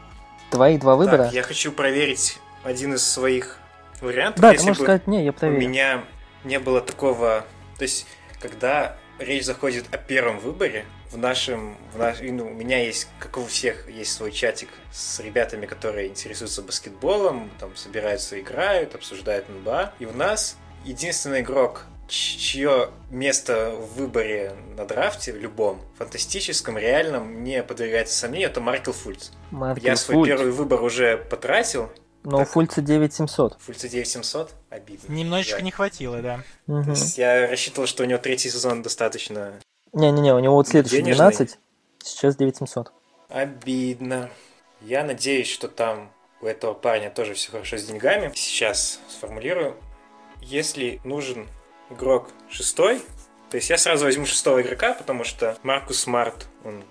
Твои два выбора. Так, я хочу проверить один из своих вариантов. Да, если бы сказать, не, я у меня не было такого... То есть, когда речь заходит о первом выборе, в нашем... В наш, ну, у меня есть, как у всех, есть свой чатик с ребятами, которые интересуются баскетболом, там собираются, играют, обсуждают НБА. И у нас единственный игрок, чье место в выборе на драфте, в любом, фантастическом, реальном, не подвергается сомнению, это Маркл Фульц. Маркл Я свой Фульц. первый выбор уже потратил. Но у так. Фульца 9700. Фульца 9700. Обидно. Немножечко Жаль. не хватило, да. То Мгм. есть я рассчитывал, что у него третий сезон достаточно Не-не-не, у него вот следующий Денежный. 12, сейчас 9700. обидно. Я надеюсь, что там у этого парня тоже все хорошо с деньгами. Сейчас сформулирую. Если нужен игрок шестой, то есть я сразу возьму шестого игрока, потому что Маркус Смарт, он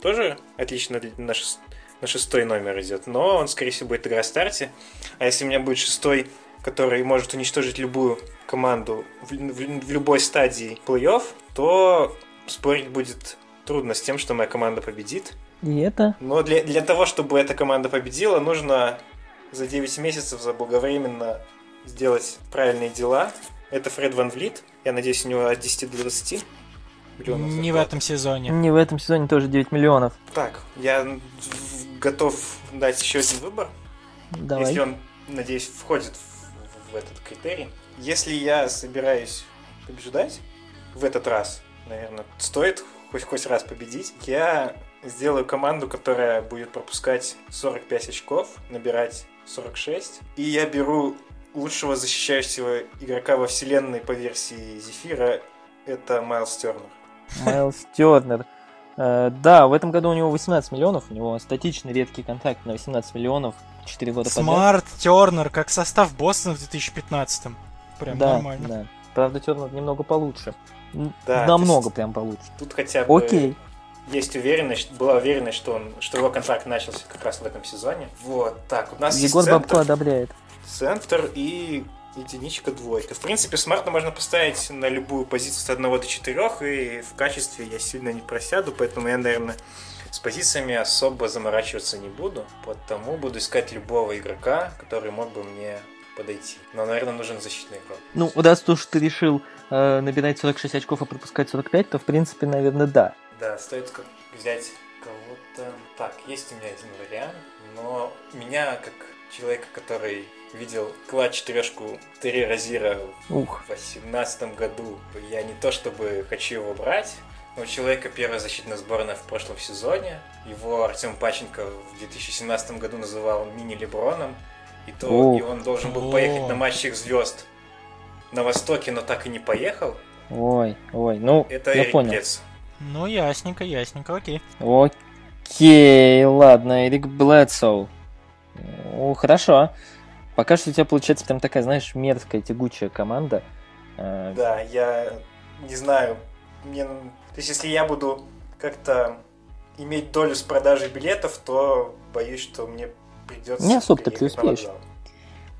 тоже отлично на, шес- на шестой номер идет, но он, скорее всего, будет играть в старте. А если у меня будет шестой, который может уничтожить любую команду в, в- в любой стадии плей-офф, то спорить будет трудно с тем, что моя команда победит. И это Но для, для того, чтобы эта команда победила, нужно за 9 месяцев заблаговременно сделать правильные дела. Это Фред Ван Влит. Я надеюсь, у него от 10 до 20 миллионов Не в этом сезоне. не в этом сезоне тоже 9 миллионов. Так, я в- готов дать еще один выбор. Давай. Если он, надеюсь, входит в, в этот критерий. Если я собираюсь побеждать в этот раз, наверное, стоит хоть хоть раз победить, я сделаю команду, которая будет пропускать 45 очков, набирать 46. И я беру лучшего защищающего игрока во вселенной по версии Зефира. Это Майлз Тернер. Майлз Тернер. Э, да, в этом году у него 18 миллионов, у него статичный редкий контракт на 18 миллионов, 4 года подряд. Смарт, Тернер, как состав Бостона в 2015 -м. Прям да, нормально. Да. Правда, Тернер немного получше. Да, Намного прям получше. Тут хотя бы Окей. есть уверенность, была уверенность, что, он, что его контракт начался как раз в этом сезоне. Вот, так, у нас Егор есть Бабко центр, одобряет. центр и единичка двойка. В принципе, смарта можно поставить на любую позицию с 1 до 4, и в качестве я сильно не просяду, поэтому я, наверное, с позициями особо заморачиваться не буду, потому буду искать любого игрока, который мог бы мне подойти. Но, наверное, нужен защитный игрок. Ну, раз то, что ты решил э, набирать 46 очков и пропускать 45, то, в принципе, наверное, да. Да, стоит как взять кого-то... Так, есть у меня один вариант, но меня, как человека, который видел клад четырешку Терри Розира Ух. в 2018 году, я не то чтобы хочу его брать, но у человека первая защитная сборная в прошлом сезоне. Его Артем Паченко в 2017 году называл мини-леброном. И, то, О. и он должен был О. поехать на матч их звезд на Востоке, но так и не поехал. Ой, ой, ну, Это я Эрик понял. Блец. Ну, ясненько, ясненько, окей. Окей, ладно, Эрик Блэдсоу. Ну, хорошо. Пока что у тебя получается прям такая, знаешь, мерзкая, тягучая команда. Э, Да, я не знаю. Мне... То есть, если я буду как-то иметь долю с продажей билетов, то боюсь, что мне придется... Не особо-то преуспеешь. вокзал.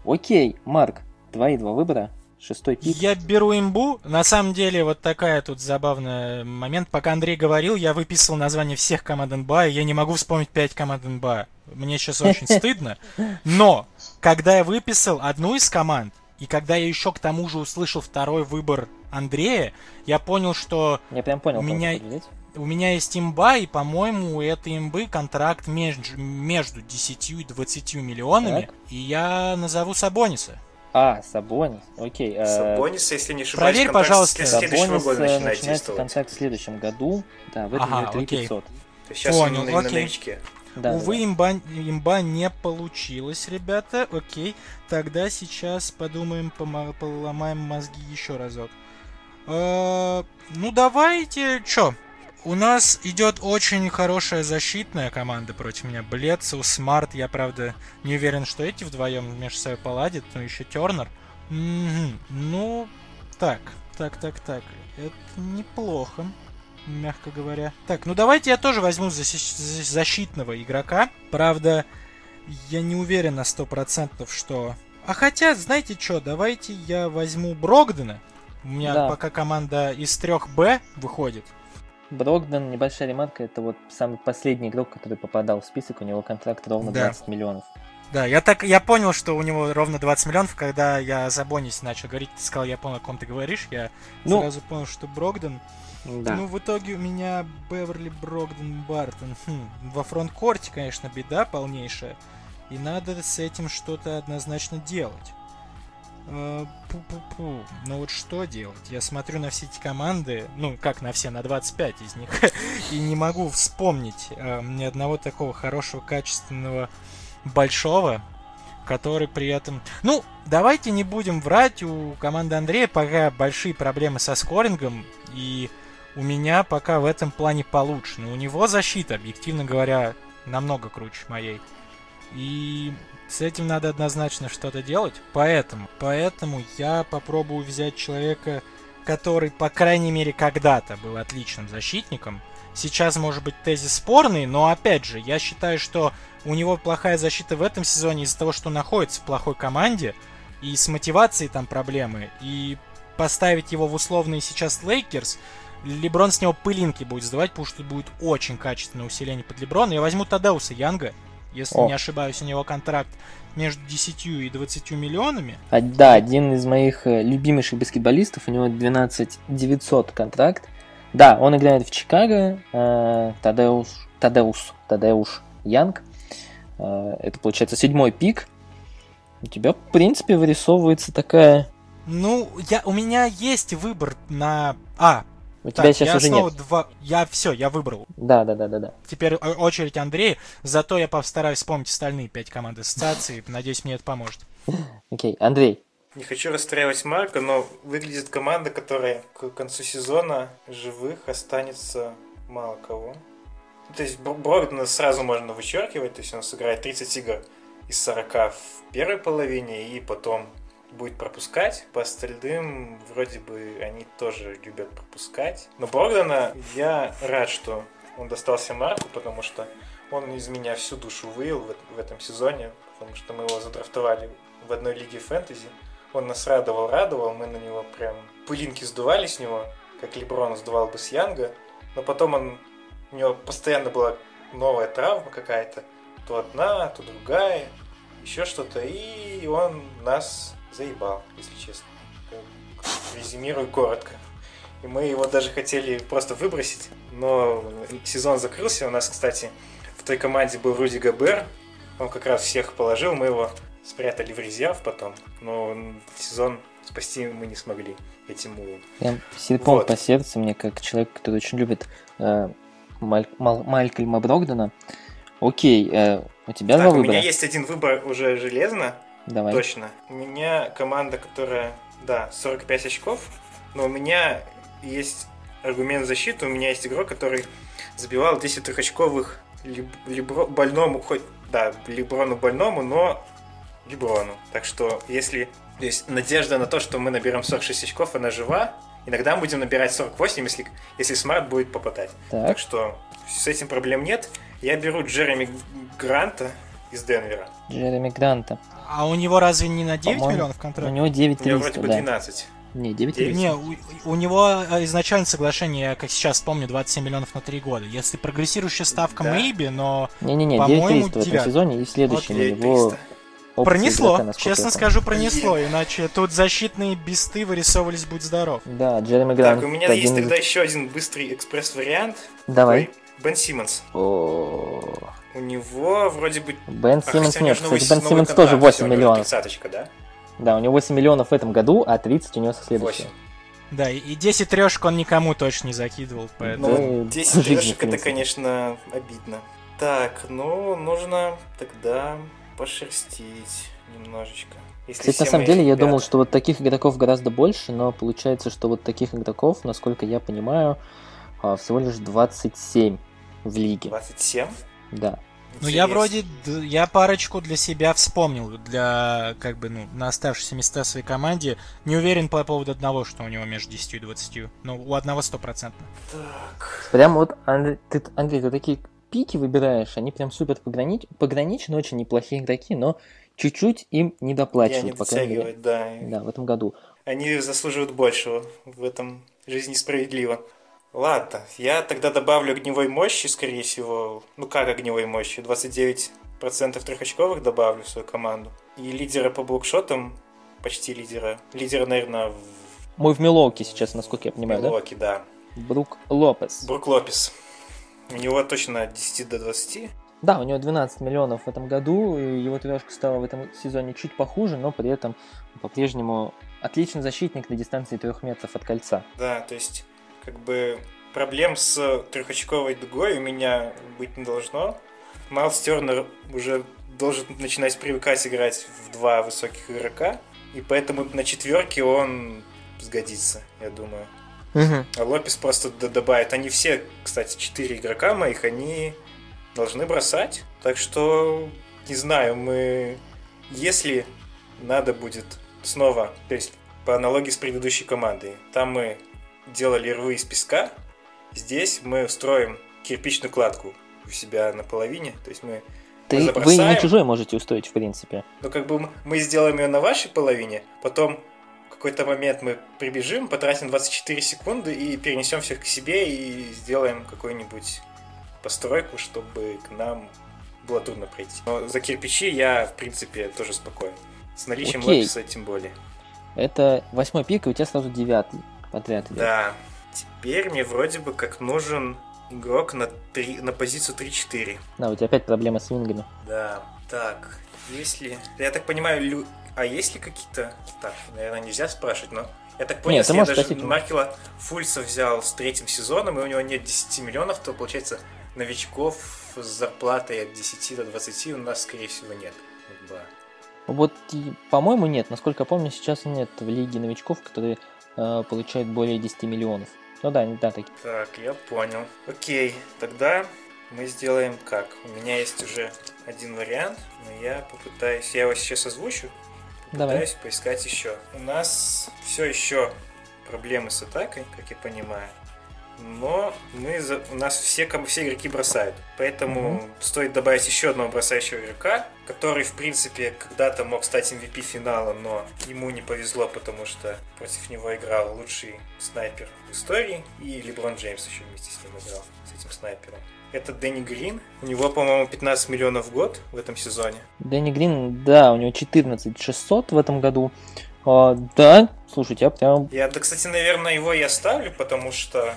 Окей, Марк, твои два выбора. Шестой пик. Я беру имбу. На самом деле, вот такая тут забавный момент. Пока Андрей говорил, я выписывал название всех команд НБА, и я не могу вспомнить пять команд НБА. Мне сейчас очень стыдно. Но, когда я выписал одну из команд, и когда я еще к тому же услышал второй выбор Андрея, я понял, что Я прям понял, У меня- у меня есть имба, и, по-моему, у этой имбы контракт между, между 10 и 20 миллионами, Так. и я назову Сабониса. А, Сабонис. Окей. э, Сабонис, если не ошибаюсь, проверь, контракт пожалуйста. Сабонис года э, начинает начинается контракт в следующем году. Да, в этом Ага, году окей. 3500. То есть сейчас Понял, он на, на окей. новичке. Да, Увы, да, имба, имба не получилось, ребята. Окей, тогда сейчас подумаем, поломаем мозги еще разок. Э, ну давайте, чё? У нас идет очень хорошая защитная команда против меня. Блецел, Смарт. Я, правда, не уверен, что эти вдвоем между собой поладят, но еще Тернер. Ну, так, так, так, так. Это неплохо, мягко говоря. Так, ну давайте я тоже возьму защитного игрока. Правда, я не уверен на сто процентов, что... А хотя, знаете что, давайте я возьму Брогдена. У меня Да. пока команда из трех Б выходит. Брогдон, небольшая ремарка, это вот самый последний игрок, который попадал в список, у него контракт ровно Да. 20 миллионов. Да, я так, я понял, что у него ровно 20 миллионов, когда я за Бонис начал говорить, ты сказал, я понял, о ком ты говоришь, я Ну, сразу понял, что Брогден. Да. Ну, в итоге у меня Беверли Брогден Бартон. Хм, во фронткорте, конечно, беда полнейшая. И надо с этим что-то однозначно делать. Э, Пу-пу-пу. Ну вот что делать? Я смотрю на все эти команды, ну как на все, на 25 из них, и не могу вспомнить э, ни одного такого хорошего, качественного, большого, который при этом... Ну, давайте не будем врать, у команды Андрея пока большие проблемы со скорингом, и у меня пока в этом плане получше. Но у него защита, объективно говоря, намного круче моей. И с этим надо однозначно что-то делать. Поэтому, поэтому я попробую взять человека, который, по крайней мере, когда-то был отличным защитником. Сейчас, может быть, тезис спорный, но опять же, я считаю, что у него плохая защита в этом сезоне из-за того, что он находится в плохой команде, и с мотивацией там проблемы, и поставить его в условные сейчас Лейкерс, Леброн с него пылинки будет сдавать, потому что будет очень качественное усиление под Леброна. Я возьму Тадеуса Янга, если О. не ошибаюсь, у него контракт между 10 и 20 миллионами. А, да, один из моих э, любимейших баскетболистов, у него 12 900 контракт. Да, он играет в Чикаго, э, Тадеус, Тадеус, Тадеуш Янг. Э, это получается седьмой пик. У тебя, в принципе, вырисовывается такая... Ну, я, у меня есть выбор на... А, У Так, тебя сейчас я уже снова нет. два... Я все, я выбрал. Да, да, да, да, да. Теперь очередь Андрея. Зато я постараюсь вспомнить остальные пять команд ассоциации. Надеюсь, мне это поможет. Окей, Андрей. Не хочу расстраивать Марка, но выглядит команда, которая к концу сезона живых останется мало кого. То есть Бр- Брогдана сразу можно вычеркивать, то есть он сыграет 30 игр из 40 в первой половине и потом будет пропускать. По остальным вроде бы они тоже любят пропускать. Но Брогдана я рад, что он достался Марку, потому что он из меня всю душу выил в, в этом сезоне, потому что мы его задрафтовали в одной лиге фэнтези. Он нас радовал, радовал, мы на него прям пылинки сдували с него, как Леброн сдувал бы с Янга, но потом он, у него постоянно была новая травма какая-то, то одна, то другая, еще что-то, и он нас заебал, если честно. Резюмирую коротко. И мы его даже хотели просто выбросить, но сезон закрылся. У нас, кстати, в той команде был Руди Габер. Он как раз всех положил, мы его спрятали в резерв потом. Но сезон спасти мы не смогли этим улом. Прям серпом Вот. по сердцу мне, как человек, который очень любит э, Маль- Мал- Малькольма Брогдана. Окей, э, у тебя Так, два у выбора. меня есть один выбор уже железно, Давай. точно. У меня команда, которая, да, 45 очков, но у меня есть аргумент защиты. У меня есть игрок, который забивал 10 трехочковых Леб- Лебро- больному, хоть, да, Леброну больному, но Леброну. Так что, если есть надежда на то, что мы наберем 46 очков, она жива, иногда мы будем набирать 48, если, если смарт будет попадать. Так, Так что с этим проблем нет. Я беру Джереми Гранта из Денвера. Джереми Гранта. А у него разве не на 9 По-моему, миллионов У контракт? него У него 9300, вроде бы да. 12. Не, 9 Девять? Не, у, у него э, изначально соглашение, я как сейчас помню, 27 миллионов на 3 года. Если прогрессирующая ставка Да. maybe, но Не-не-не, По-моему, 9300 в этом сезоне и в следующем у него 300. опция пронесло. игрока, Честно скажу, пронесло. Иначе тут защитные бесты вырисовывались, будь здоров. Да, Джереми Грант. Так, у меня один есть тогда еще один быстрый экспресс-вариант. Давай. Бен Симмонс. О, У него вроде бы... Бен а, Симмонс него нет, кстати, новый- Бен Симмонс тоже 8 всё, у него миллионов. да? Да, у него 8 миллионов в этом году, а 30 у него со следующего. 8. Да, и- и 10 трешек он никому точно не закидывал, поэтому... Ну, Ну, 10 жизни, в трешек это, конечно, обидно. Так, ну, нужно тогда пошерстить немножечко. Если Кстати, на самом деле, я ребята- думал, что вот таких игроков гораздо больше, но получается, что вот таких игроков, насколько я понимаю, а, всего лишь 27 в лиге. 27? Да. Ну, я вроде, я парочку для себя вспомнил, для, как бы, ну, на оставшиеся места в своей команде. Не уверен по поводу одного, что у него между 10 и 20. Но у одного стопроцентно. Так, Прям вот, Андрей, ты, Андрей, ты такие пики выбираешь, они прям супер погранич... пограничны, очень неплохие игроки, но чуть-чуть им не я доплачивают, не по крайней мере. дотягиваю, да. Да, в этом году. Они заслуживают большего в этом. Жизнь несправедлива. Ладно, я тогда добавлю огневой мощи, скорее всего. Ну как огневой мощи? 29% трехочковых добавлю в свою команду. И лидера по блокшотам, почти лидера. Лидера, наверное, в Мой в Милоке сейчас, насколько я понимаю, Милуоки, да? да? Брук Лопес. Брук Лопес. У него точно от 10 до 20. Да, у него 12 миллионов в этом году, и его трешка стала в этом сезоне чуть похуже, но при этом по-прежнему отличный защитник на дистанции трех метров от кольца. Да, то есть, как бы, проблем с трехочковой дугой у меня быть не должно. Майлз Тернер уже должен начинать привыкать играть в два высоких игрока, и поэтому на четверке он сгодится, я думаю. А Лопес просто добавит. Они все, кстати, четыре игрока моих, они должны бросать. Так что, не знаю, мы... Если надо будет снова, то есть по аналогии с предыдущей командой, там мы делали рвы из песка, здесь мы устроим кирпичную кладку у себя на половине, то есть мы Ты, вы не чужой можете устроить, в принципе. ну, как бы мы сделаем ее на вашей половине, потом в какой-то момент мы прибежим, потратим 24 секунды и перенесем всех к себе и сделаем какую-нибудь постройку, чтобы к нам было трудно пройти. Но за кирпичи я, в принципе, тоже спокоен. С наличием Окей. Лопеса тем более. Это восьмой пик, и у тебя сразу девятый подряд идет. Да. Теперь мне вроде бы как нужен игрок на, три, на позицию 3-4. Да, у тебя опять проблема с вингами. Да. Так, если... Я так понимаю, лю- а есть ли какие-то... Так, наверное, нельзя спрашивать, но Я так понял, Нет, если я даже спросить. Маркела Фульса взял с третьим сезоном, и у него нет 10 миллионов, то получается новичков с зарплатой от 10 до 20 у нас, скорее всего, нет. Да. Вот, по-моему, нет. Насколько я помню, сейчас нет в лиге новичков, которые э, получают более 10 миллионов. Ну да, да, так. Так, я понял. Окей, тогда мы сделаем как? У меня есть уже один вариант, но я попытаюсь, я его сейчас озвучу, Давай. попытаюсь поискать еще. У нас все еще проблемы с атакой, как я понимаю. Но мы за- у нас все, ком- все игроки бросают. Поэтому Мгм. стоит добавить еще одного бросающего игрока, который, в принципе, когда-то мог стать MVP финала, но ему не повезло, потому что против него играл лучший снайпер в истории, и Леброн Джеймс еще вместе с ним играл, с этим снайпером. Это Дэнни Грин. У него, по-моему, 15 миллионов в год в этом сезоне. Дэнни Грин, да, у него 14 600 в этом году. А, да, слушайте, я прям... Я, да, кстати, наверное, его я ставлю, потому что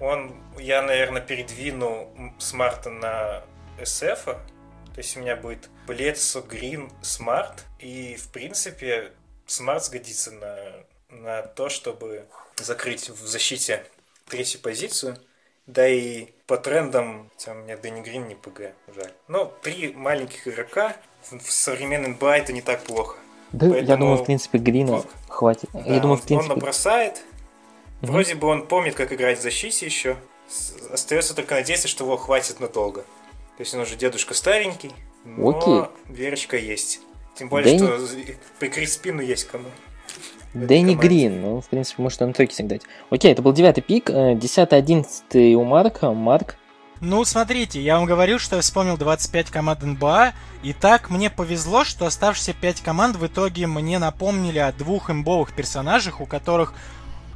он, я, наверное, передвину Смарта на SF. -а. То есть у меня будет Бледсо, Грин, Смарт. И, в принципе, Смарт сгодится на, на то, чтобы закрыть в защите третью позицию. Да и по трендам, хотя у меня Дэнни Грин не ПГ, жаль. Но три маленьких игрока в, современном НБА это не так плохо. Да, я Поэтому- думаю, в принципе, Грина Вот. хватит. Да, я думаю, он, в принципе... он набросает. Вроде бы он помнит, как играть в защите еще. Остается только надеяться, что его хватит надолго. То есть он уже дедушка старенький, но Окей. верочка есть. Тем более, Дэнни- что прикрыть спину есть кому. Дэнни. Грин, ну, в принципе, может на тройке сыграть. Окей, это был девятый пик, э, десятый, одиннадцатый у Марка. Марк, Ну, смотрите, я вам говорил, что я вспомнил 25 команд НБА, и так мне повезло, что оставшиеся 5 команд в итоге мне напомнили о двух имбовых персонажах, у которых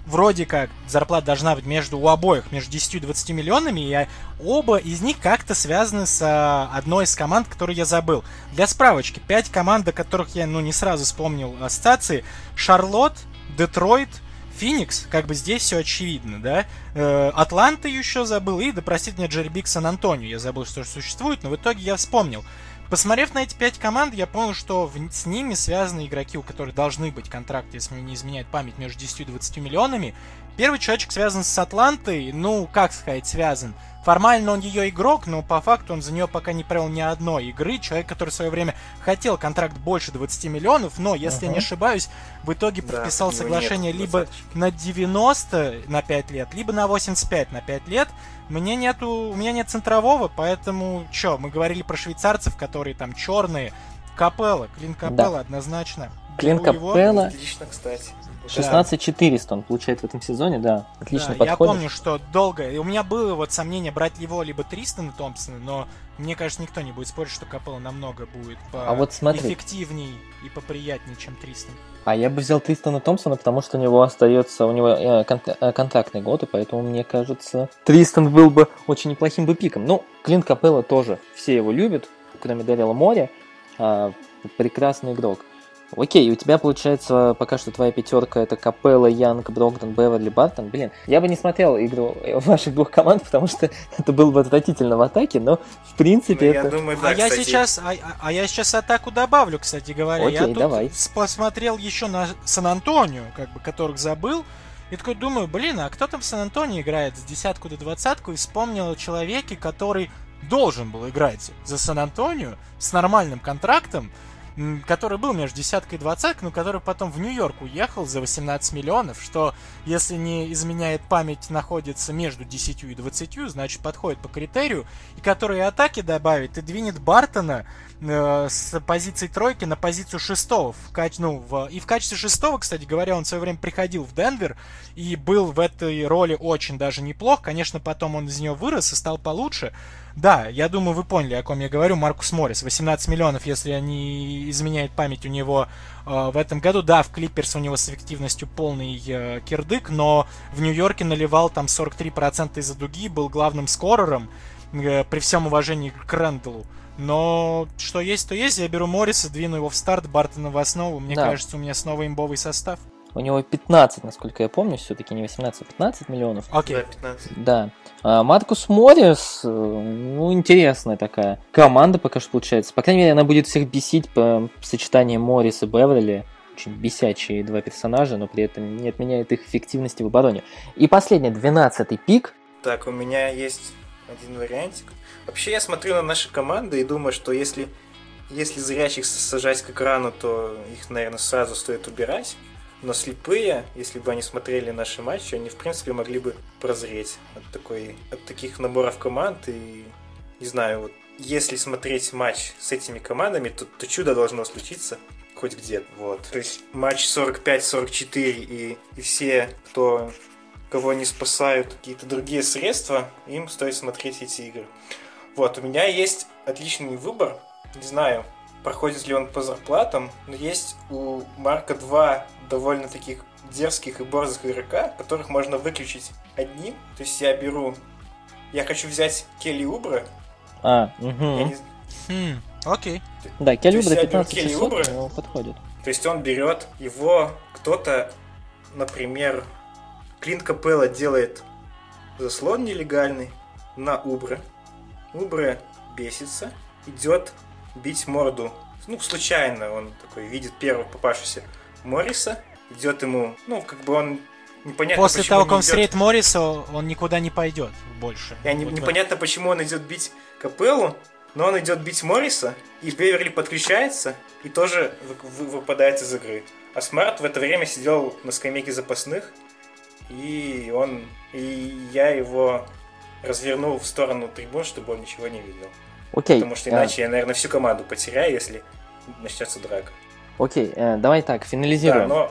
вроде как зарплата должна быть между у обоих, между 10 и 20 миллионами, и оба из них как-то связаны с а, одной из команд, которую я забыл. Для справочки, 5 команд, до которых я ну, не сразу вспомнил ассоциации, Шарлотт, Детройт, Феникс, как бы здесь все очевидно, да. Э, Атланта еще забыл, и, да простит меня, Джерри Биг Сан Антонио. Я забыл, что существует, но в итоге я вспомнил. Посмотрев на эти пять команд, я понял, что в- с ними связаны игроки, у которых должны быть контракты, если мне не изменяет память, между 10 и 20 миллионами. Первый человечек связан с Атлантой, ну, как сказать, связан. Формально он ее игрок, но по факту он за нее пока не провел ни одной игры. Человек, который в свое время хотел контракт больше 20 миллионов, но, если я не ошибаюсь, в итоге Да, подписал него соглашение нет либо на 90 на 5 лет, либо на 85 на 5 лет. Мне нету, у меня нет центрового, поэтому чё, мы говорили про швейцарцев, которые там черные. Капелла, Клин Капелла однозначно. Клин. Капелла, Отлично, кстати. 16 400 он получает в этом сезоне, да. Отлично Да, я подходит. помню, что долго. И у меня было вот сомнение брать его либо Тристона Томпсона, но мне кажется, никто не будет спорить, что Капелла намного будет по А вот смотри. эффективней и поприятнее, чем Тристон. А я бы взял Тристона Томпсона, потому что у него остается, у него э, кон- э, контрактный год, и поэтому, мне кажется, Тристон был бы очень неплохим бы пиком. Ну, Клин Капелла тоже, все его любят, кроме Дэрила Моря. А, прекрасный игрок. Окей, у тебя получается пока что твоя пятерка это Капелла, Янг, Брогдон, Беверли, Бартон. Блин, я бы не смотрел игру э, ваших двух команд, потому что это было бы отвратительно в атаке, но в принципе Ну, я это... думаю, да, а я сейчас, а, а- а я сейчас атаку добавлю, кстати говоря. я Окей, тут давай. посмотрел еще на Сан-Антонио, как бы, которых забыл. И такой думаю, блин, а кто там в Сан-Антонио играет с десятку до двадцатку? И вспомнил о человеке, который должен был играть за Сан-Антонио с нормальным контрактом, который был между десяткой и двадцаткой, но который потом в Нью-Йорк уехал за 18 миллионов, что, если не изменяет память, находится между 10 и 20, значит, подходит по критерию, и который атаки добавит, и двинет Бартона э, с позиции тройки на позицию шестого. В, кач- ну, в- и в качестве шестого, кстати говоря, он в свое время приходил в Денвер и был в этой роли очень даже неплох. Конечно, потом он из нее вырос и стал получше. Да, я думаю, вы поняли, о ком я говорю. Маркус Моррис. 18 миллионов, если не изменяет память у него э, в этом году. Да, в Клиперс у него с эффективностью полный э, кирдык, но в Нью-Йорке наливал там 43% из-за дуги, был главным скорером э, при всем уважении к Рэндаллу. Но что есть, то есть. Я беру Морриса, двину его в старт, Бартона в основу. Мне Да. кажется, у меня снова имбовый состав. У него 15, насколько я помню, все-таки не 18, а 15 миллионов. Окей. Да, 15. Да. А Маркус Моррис, э, ну, интересная такая команда пока что получается. По крайней мере, она будет всех бесить по сочетанию Моррис и Беверли, очень бесячие два персонажа, но при этом не отменяет их эффективности в обороне. И последний, двенадцатый пик. Так, у меня есть один вариантик. Вообще я смотрю на наши команды и думаю, что если, если зрячих сажать к экрану, то их, наверное, сразу стоит убирать. Но слепые, если бы они смотрели наши матчи, они, в принципе, могли бы прозреть от, такой, от таких наборов команд. И, не знаю, вот если смотреть матч с этими командами, то, то чудо должно случиться хоть где-то. Вот. То есть матч 45-44 и, и все, кто кого не спасают какие-то другие средства, им стоит смотреть эти игры. Вот, у меня есть отличный выбор. Не знаю, проходит ли он по зарплатам, но есть у Марка два довольно таких дерзких и борзых игрока, которых можно выключить одним. То есть я беру... Я хочу взять Келли Убра. А, угу. Не... Хм, окей. Да, Келли Убра 15 600, подходит. То есть он берет его, кто-то, например, Клинт Капелла делает заслон нелегальный на Убра. Убра бесится, идет бить морду. Ну, случайно он такой видит первого попавшегося Морриса, идет ему, ну, как бы он непонятно После того, как он встретит Морриса, он никуда не пойдет больше. Я не, непонятно, почему он идет бить Капеллу, но он идет бить Морриса, и Беверли подключается и тоже выпадает из игры. А Смарт в это время сидел на скамейке запасных, и он, и я его развернул в сторону трибун, чтобы он ничего не видел. Окей. Потому что иначе я, наверное, всю команду потеряю, если начнется драка. Окей, э, давай так, финализируем. Да, но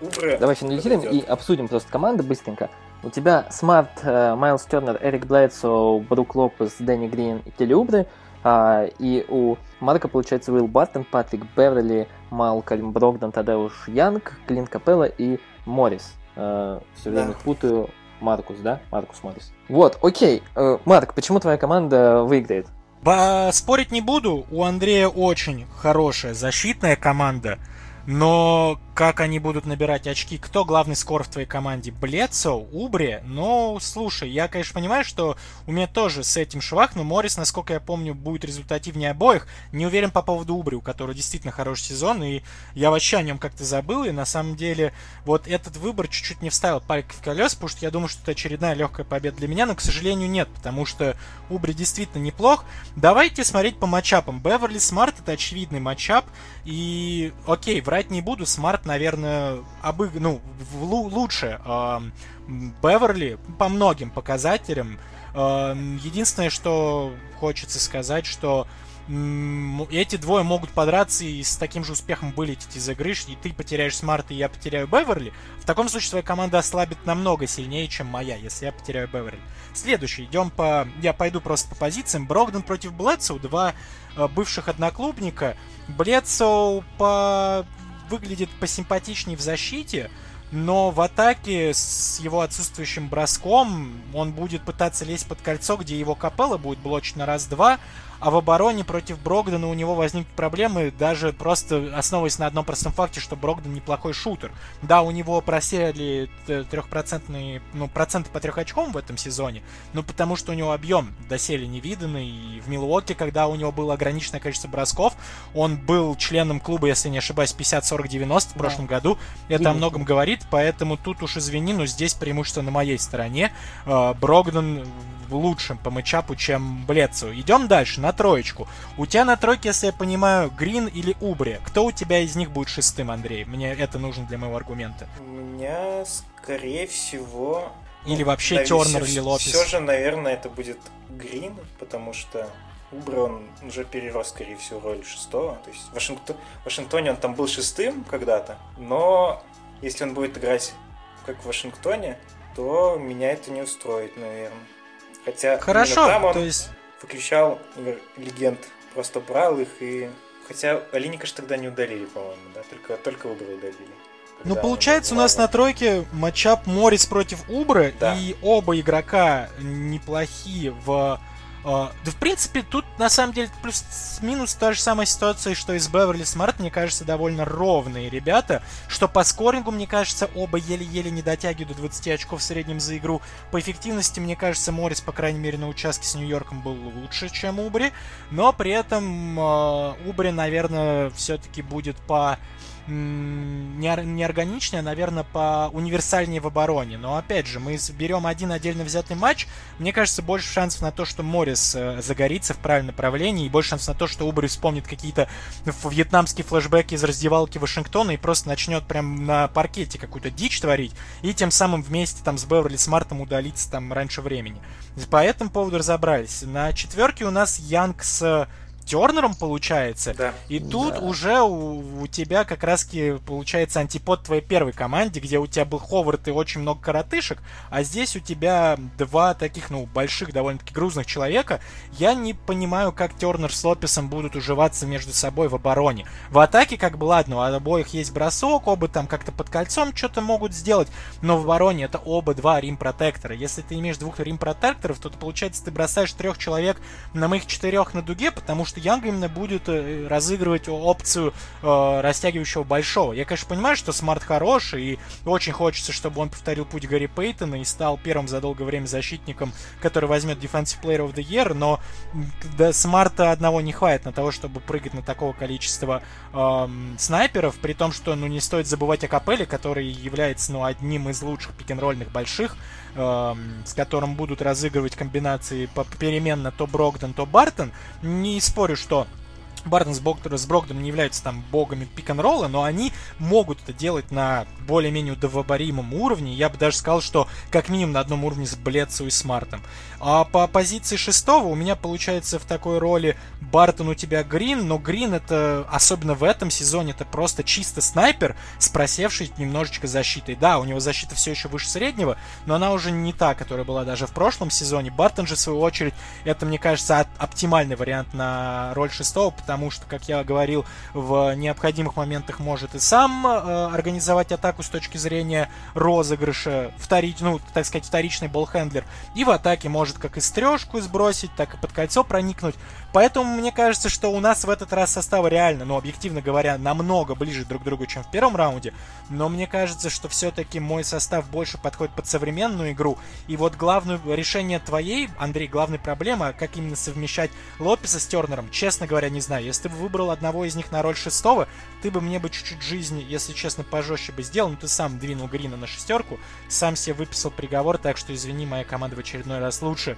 Убре давай финализируем и обсудим просто команды быстренько. У тебя Смарт, э, Майлз Тернер, Эрик Бледсо, Брук Лопес, Дэнни Грин и Келли Убре. А, и у Марка получается Уилл Бартон, Патрик Беверли, Малкольм Брогдон, Тадеуш Янг, Клинт Капела и Моррис. Э, все время да. путаю. Маркус, да? Маркус Моррис. Вот, окей. Э, Марк, почему твоя команда выиграет? Спорить не буду, у Андрея очень хорошая защитная команда, но как они будут набирать очки, кто главный скорер в твоей команде, Бледсо, Убре, ну, слушай, я, конечно, понимаю, что у меня тоже с этим швах, но Моррис, насколько я помню, будет результативнее обоих. Не уверен по поводу Убре, у которого действительно хороший сезон, и я вообще о нем как-то забыл, и на самом деле вот этот выбор чуть-чуть не вставил палки в колес, потому что я думаю, что это очередная легкая победа для меня, но, к сожалению, нет, потому что Убре действительно неплох. Давайте смотреть по матчапам. Беверли Смарт это очевидный матчап, и, окей, врать не буду, Смарт наверное, обы... ну, лучше э, Беверли по многим показателям. Э, единственное, что хочется сказать, что эти двое могут подраться и с таким же успехом вылететь из игры, и ты потеряешь Смарта, и я потеряю Беверли. В таком случае твоя команда ослабит намного сильнее, чем моя, если я потеряю Беверли. Следующий, идем по... Я пойду просто по позициям. Брогдон против Бледсо, два э, бывших одноклубника. Блэдсоу по выглядит посимпатичнее в защите, но в атаке с его отсутствующим броском он будет пытаться лезть под кольцо, где его капелла будет блочить на раз-два, а в обороне против Брогдена у него возникнут проблемы, даже просто основываясь на одном простом факте, что Брогден неплохой шутер. Да, у него просели трехпроцентные, ну, проценты по трех очкам в этом сезоне, но потому что у него объем доселе невиданный, и в Милуоке, когда у него было ограниченное количество бросков, он был членом клуба, если не ошибаюсь, 50-40-90 в прошлом да. году. Это о многом говорит, поэтому тут уж извини, но здесь преимущество на моей стороне. А, Брогден лучшим по матчапу, чем Блецу. Идем дальше, на троечку. У тебя на тройке, если я понимаю, Грин или Убри. Кто у тебя из них будет шестым, Андрей? Мне это нужно для моего аргумента. У меня, скорее всего... Или ну, вообще Тернер или Лопес. Все же, наверное, это будет Грин, потому что Убри, он уже перерос, скорее всего, роль шестого. То есть в, Вашингтон... Вашингтоне он там был шестым когда-то, но если он будет играть как в Вашингтоне, то меня это не устроит, наверное. Хотя Хорошо, там он то есть... выключал легенд, просто брал их и... Хотя Олиника тогда не удалили, по-моему, да? Только, только Убре удалили. Ну, получается, у нас на тройке матчап Моррис против Убре, да. и оба игрока неплохие в да, в принципе, тут на самом деле плюс-минус та же самая ситуация, что и с Беверли Смарт, мне кажется, довольно ровные ребята. Что по скорингу, мне кажется, оба еле-еле не дотягивают до 20 очков в среднем за игру. По эффективности, мне кажется, Моррис, по крайней мере, на участке с Нью-Йорком был лучше, чем Убре. Но при этом э, Убри, наверное, все-таки будет по не, не органичнее, а, наверное, по универсальнее в обороне. Но опять же, мы берем один отдельно взятый матч. Мне кажется, больше шансов на то, что Моррис э, загорится в правильном направлении, и больше шансов на то, что Убри вспомнит какие-то вьетнамские флешбеки из раздевалки Вашингтона и просто начнет прям на паркете какую-то дичь творить, и тем самым вместе там с Беверли Смартом удалиться там раньше времени. По этому поводу разобрались. На четверке у нас Янг с Тернером получается. Да. И тут да. уже у, у тебя как раз получается антипод твоей первой команде, где у тебя был Ховард и очень много коротышек, а здесь у тебя два таких, ну, больших, довольно-таки грузных человека. Я не понимаю, как Тернер с Лопесом будут уживаться между собой в обороне. В атаке, как бы, ладно, у обоих есть бросок, оба там как-то под кольцом что-то могут сделать, но в обороне это оба два рим-протектора. Если ты имеешь двух рим-протекторов, то, получается, ты бросаешь трех человек на моих четырех на дуге, потому что Янг именно будет э, разыгрывать опцию э, растягивающего большого. Я, конечно, понимаю, что Смарт хороший, и очень хочется, чтобы он повторил путь Гэри Пэйтона и стал первым за долгое время защитником, который возьмет Defensive Player of the Year, но до Смарта одного не хватит на того, чтобы прыгать на такого количества э, снайперов, при том, что ну, не стоит забывать о Капеле, который является ну, одним из лучших пик-н-ролльных больших, э, с которым будут разыгрывать комбинации попеременно то Брогден, то Бартон. Не спорю, что Бартон с, Бог, с Брогдом не являются там богами пик-н-ролла, но они могут это делать на более-менее удовлетворимом уровне. Я бы даже сказал, что как минимум на одном уровне с Блецу и Смартом. А по позиции шестого у меня получается в такой роли Бартон у тебя Грин, но Грин это, особенно в этом сезоне, это просто чисто снайпер с просевшей немножечко защитой. Да, у него защита все еще выше среднего, но она уже не та, которая была даже в прошлом сезоне. Бартон же, в свою очередь, это, мне кажется, оптимальный вариант на роль шестого, потому что, как я говорил, в необходимых моментах может и сам э, организовать атаку с точки зрения розыгрыша, вторич, ну, так сказать, вторичный болхендлер, и в атаке может как и стрёжку сбросить, так и под кольцо проникнуть. Поэтому мне кажется, что у нас в этот раз составы реально, ну, объективно говоря, намного ближе друг к другу, чем в первом раунде. Но мне кажется, что все-таки мой состав больше подходит под современную игру. И вот главное решение твоей, Андрей, главная проблема, как именно совмещать Лопеса с Тернером, честно говоря, не знаю. Если ты бы выбрал одного из них на роль шестого, ты бы мне бы чуть-чуть жизни, если честно, пожестче бы сделал. Но ты сам двинул Грина на шестерку, сам себе выписал приговор, так что извини, моя команда в очередной раз лучше.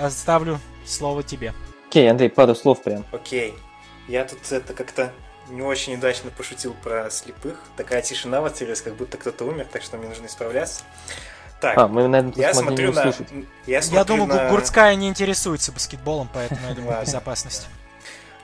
Оставлю слово тебе. Окей, Андрей, пару слов прям. Окей. Я тут это как-то не очень удачно пошутил про слепых. Такая тишина воцарилась, как будто кто-то умер, так что мне нужно исправляться. Так, а, мы, наверное, я смотрю на... Я, смотрю я думаю, на... Гурцкая не интересуется баскетболом, поэтому я думаю, безопасность.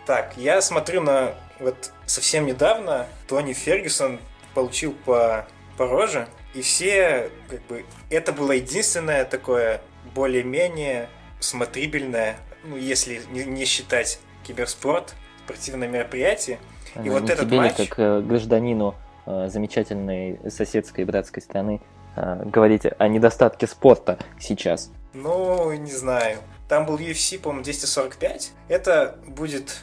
Так, я смотрю на... Вот совсем недавно Тони Фергюсон получил по, по роже, и все, как бы, это было единственное такое более-менее смотрибельное ну, если не, не считать киберспорт, спортивное мероприятие. И вот этот тебе матч... как э, гражданину э, замечательной соседской братской страны э, говорите о недостатке спорта сейчас? Ну, не знаю. Там был UFC, по-моему, 245. Это будет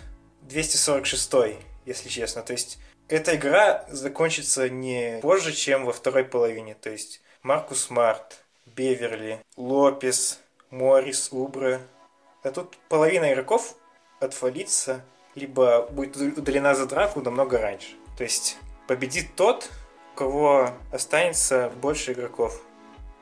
246, если честно. То есть эта игра закончится не позже, чем во второй половине. То есть Маркус Март, Беверли, Лопес, Моррис, Убре, а тут половина игроков отвалится, либо будет удалена за драку намного раньше. То есть победит тот, у кого останется больше игроков,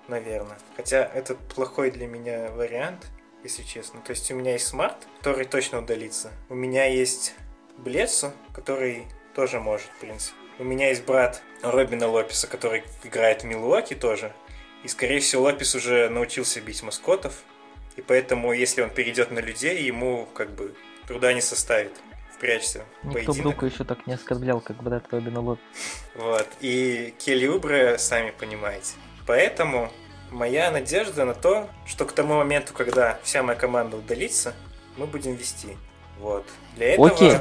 наверное. Хотя это плохой для меня вариант, если честно. То есть у меня есть смарт, который точно удалится. У меня есть Блесу, который тоже может, в принципе. У меня есть брат Робина Лопеса, который играет в Милуоки тоже. И, скорее всего, Лопес уже научился бить маскотов. И поэтому, если он перейдет на людей, ему как бы труда не составит впрячься в Никто Брука еще так не оскорблял, как брат Робина Лот. Вот. И Келли Убре, сами понимаете. Поэтому моя надежда на то, что к тому моменту, когда вся моя команда удалится, мы будем вести. Вот. Для этого... Окей.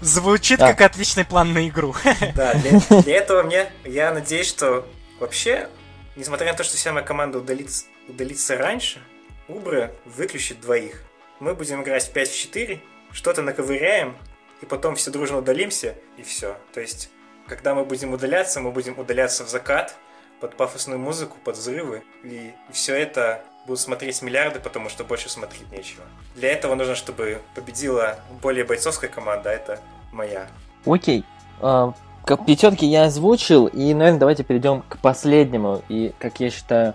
Звучит да. как отличный план на игру. Да, для, для этого мне, я надеюсь, что вообще, несмотря на то, что вся моя команда удалится, удалится раньше, Убра выключит двоих. мы будем играть в 5 в 4, что-то наковыряем, и потом все дружно удалимся, и все. То есть, когда мы будем удаляться, мы будем удаляться в закат, под пафосную музыку, под взрывы, и все это будут смотреть миллиарды, потому что больше смотреть нечего. Для этого нужно, чтобы победила более бойцовская команда, а это моя. Окей. А, как пятерки я озвучил, и, наверное, давайте перейдем к последнему, и, как я считаю,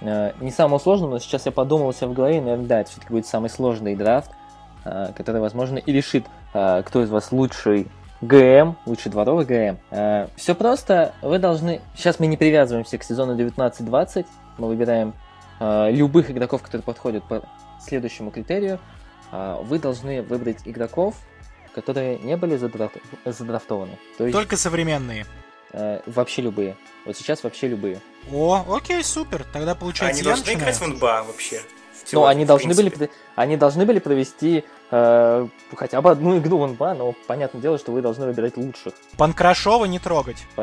а, не самому сложному, но сейчас я подумал у себя в голове, наверное, да, это все-таки будет самый сложный драфт, а, который, возможно, и решит, кто из вас лучший ГМ, лучший дворовый ГМ. А, все просто, вы должны... Сейчас мы не привязываемся к сезону 19-20, мы выбираем а, любых игроков, которые подходят по следующему критерию. А, вы должны выбрать игроков, которые не были задрафт... задрафтованы. То есть, Только современные. Вообще любые. Вот сейчас вообще любые. О, окей, супер. Тогда получается. Они должны играть в НБА вообще. Ну, они должны были, они должны были провести э, хотя бы одну игру в НБА, но понятное дело, что вы должны выбирать лучших. Панкрашова не трогать.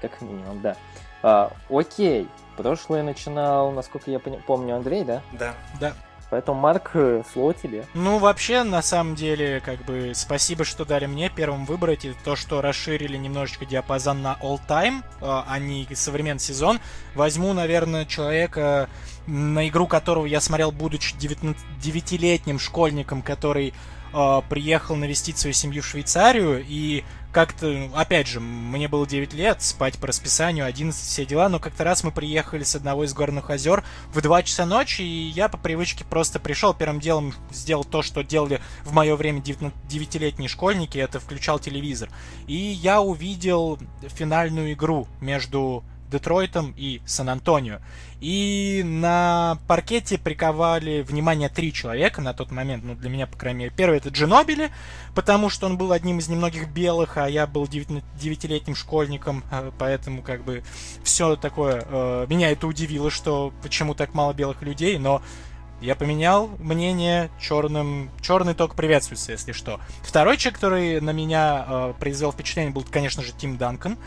Как минимум, да. А, окей. Прошлое начинал, насколько я помню, Андрей, да? Да. Да. Поэтому, Марк, э, слово тебе. Ну, вообще, на самом деле, как бы, спасибо, что дали мне первым выбрать. И то, что расширили немножечко диапазон на all time, а не современный сезон. Возьму, наверное, человека, на игру которого я смотрел, будучи 9-летним школьником, который э, приехал навестить свою семью в Швейцарию, и как-то, опять же, мне было 9 лет, спать по расписанию, 11, все дела, но как-то раз мы приехали с одного из горных озер в 2 часа ночи, и я по привычке просто пришел, первым делом сделал то, что делали в мое время 9-летние школьники, это включал телевизор. И я увидел финальную игру между Детройтом и Сан-Антонио. И на паркете приковали внимание три человека на тот момент, ну для меня, по крайней мере. Первый это Джинобили, потому что он был одним из немногих белых, а я был девятилетним школьником, э, поэтому как бы все такое... Э, меня это удивило, что почему так мало белых людей, но я поменял мнение черным. Черный ток приветствуется, если что. Второй человек, который на меня э, произвел впечатление, был, конечно же, Тим Данкан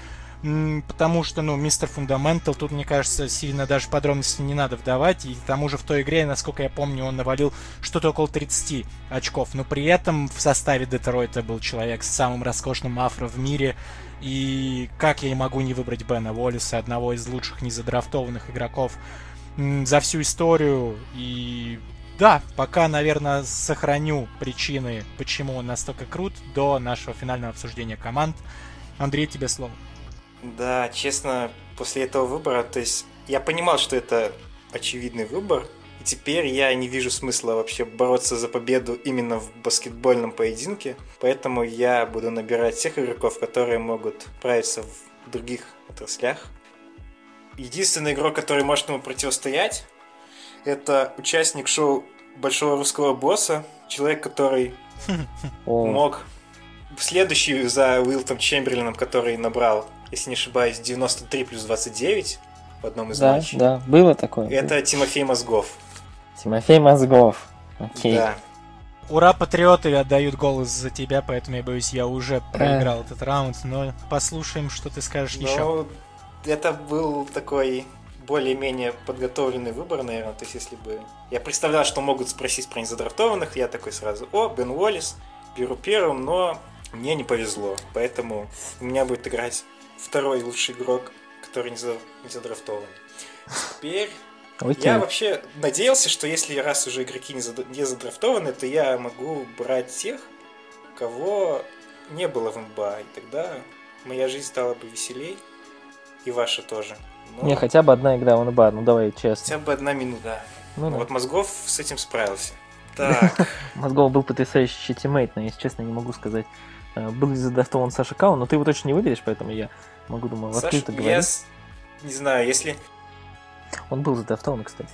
потому что, ну, мистер Фундаментал, тут, мне кажется, сильно даже подробности не надо вдавать, и к тому же в той игре, насколько я помню, он навалил что-то около 30 очков, но при этом в составе Детройта был человек с самым роскошным афро в мире, и как я и могу не выбрать Бена Уоллиса, одного из лучших незадрафтованных игроков за всю историю, и да, пока, наверное, сохраню причины, почему он настолько крут, до нашего финального обсуждения команд. Андрей, тебе слово. Да, честно, после этого выбора, то есть я понимал, что это очевидный выбор, и теперь я не вижу смысла вообще бороться за победу именно в баскетбольном поединке, поэтому я буду набирать тех игроков, которые могут справиться в других отраслях. Единственный игрок, который может ему противостоять, это участник шоу Большого русского босса, человек, который мог следующий за Уилтом Чемберлином, который набрал если не ошибаюсь, 93 плюс 29 в одном из да, матчей. Да, было такое. Это Тимофей Мозгов. Тимофей Мозгов. Окей. Да. Ура, патриоты отдают голос за тебя, поэтому я боюсь, я уже проиграл этот раунд, но послушаем, что ты скажешь ну, еще. Это был такой более-менее подготовленный выбор, наверное. То есть, если бы... Я представлял, что могут спросить про незадрафтованных, я такой сразу, о, Бен Уоллес, беру первым, но мне не повезло. Поэтому у меня будет играть второй лучший игрок, который не, за, не задрафтован. Теперь okay. я вообще надеялся, что если раз уже игроки не, зад, не задрафтованы, то я могу брать тех, кого не было в НБА, и тогда моя жизнь стала бы веселей, и ваша тоже. Но... Не, хотя бы одна игра в НБА, ну давай честно. Хотя бы одна минута. Ну, да. Вот Мозгов с этим справился. Так. Мозгов был потрясающий тиммейт, но, если честно, не могу сказать, был ли задрафтован Саша Каун, но ты его точно не выберешь, поэтому я Могу, думаю, в открыто говорить. Я не знаю, если... Он был задрафтован, кстати.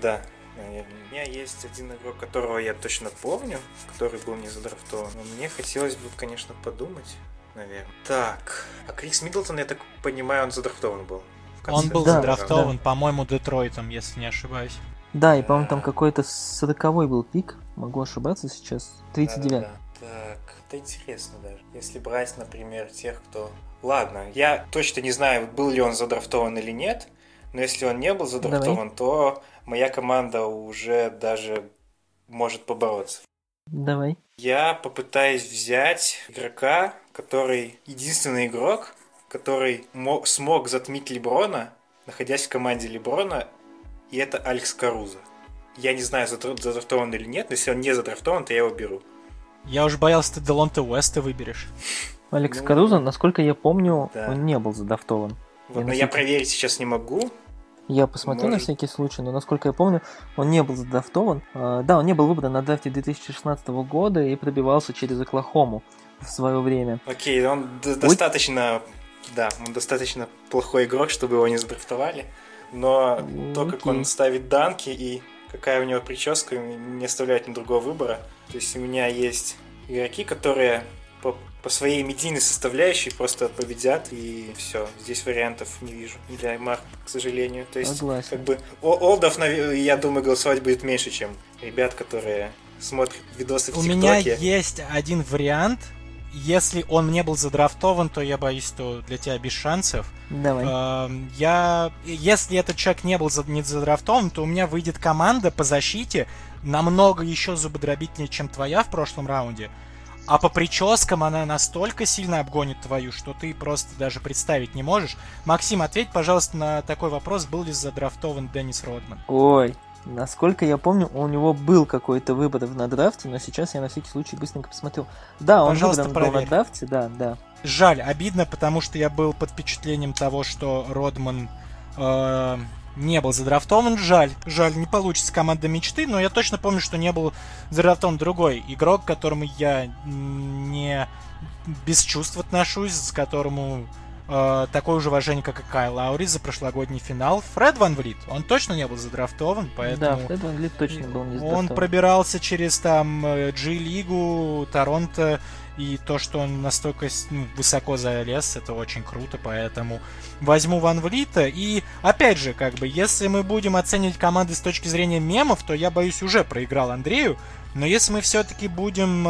Да, У меня есть один игрок, которого я точно помню, который был не задрафтован. Но мне хотелось бы, конечно, подумать, наверное. Так, а Крис Миддлтон, я так понимаю, он задрафтован был. Он был да, задрафтован, да. по-моему, Детройтом, если не ошибаюсь. Да, и, по-моему, там какой-то 40 был пик. Могу ошибаться сейчас. 39. Да, да, да. Так, это интересно даже. Если брать, например, тех, кто Ладно, я точно не знаю, был ли он задрафтован или нет, но если он не был задрафтован, Давай. то моя команда уже даже может побороться. Давай. Я попытаюсь взять игрока, который единственный игрок, который мог, смог затмить Леброна, находясь в команде Леброна, и это Алекс Каруза. Я не знаю, задрафтован или нет, но если он не задрафтован, то я его беру. Я уже боялся, ты Делонте Уэста выберешь. Алекс ну, Каруза, насколько я помню, да. он не был задрафтован. Вот, но я проверить сейчас не могу. Я посмотрел Может... на всякий случай, но насколько я помню, он не был задрафтован. А, да, он не был выбран на драфте 2016 года и пробивался через Оклахому в свое время. Окей, он Ой. достаточно, да, он достаточно плохой игрок, чтобы его не задрафтовали. Но Окей. то, как он ставит данки и какая у него прическа, не оставляет ни другого выбора. То есть у меня есть игроки, которые по, по своей медийной составляющей просто победят, и все. Здесь вариантов не вижу. Для Марк, к сожалению. То есть, Согласен. как бы, Олдов, я думаю, голосовать будет меньше, чем ребят, которые смотрят видосы в У меня есть один вариант. Если он не был задрафтован, то я боюсь, что для тебя без шансов. Давай. Я, если этот человек не был не задрафтован, то у меня выйдет команда по защите намного еще зубодробительнее, чем твоя в прошлом раунде. А по прическам она настолько сильно обгонит твою, что ты просто даже представить не можешь. Максим, ответь, пожалуйста, на такой вопрос, был ли задрафтован Деннис Родман? Ой, Насколько я помню, у него был какой-то выбор на драфте, но сейчас я на всякий случай быстренько посмотрел. Да, он Пожалуйста, выбран был на драфте, да, да. Жаль, обидно, потому что я был под впечатлением того, что Родман э, не был задрафтован. Жаль, жаль, не получится команда мечты, но я точно помню, что не был задрафтован другой игрок, к которому я не без чувств отношусь, с которому э, такое же уважение, как и Кайл Лаури за прошлогодний финал. Фред Ван Влит, он точно не был задрафтован, поэтому... Да, Фред Ван Влит точно был не задрафтован. Он пробирался через там G-лигу, Торонто, и то, что он настолько ну, высоко залез, это очень круто, поэтому возьму Ван Влита. И опять же, как бы, если мы будем оценивать команды с точки зрения мемов, то я боюсь уже проиграл Андрею. Но если мы все-таки будем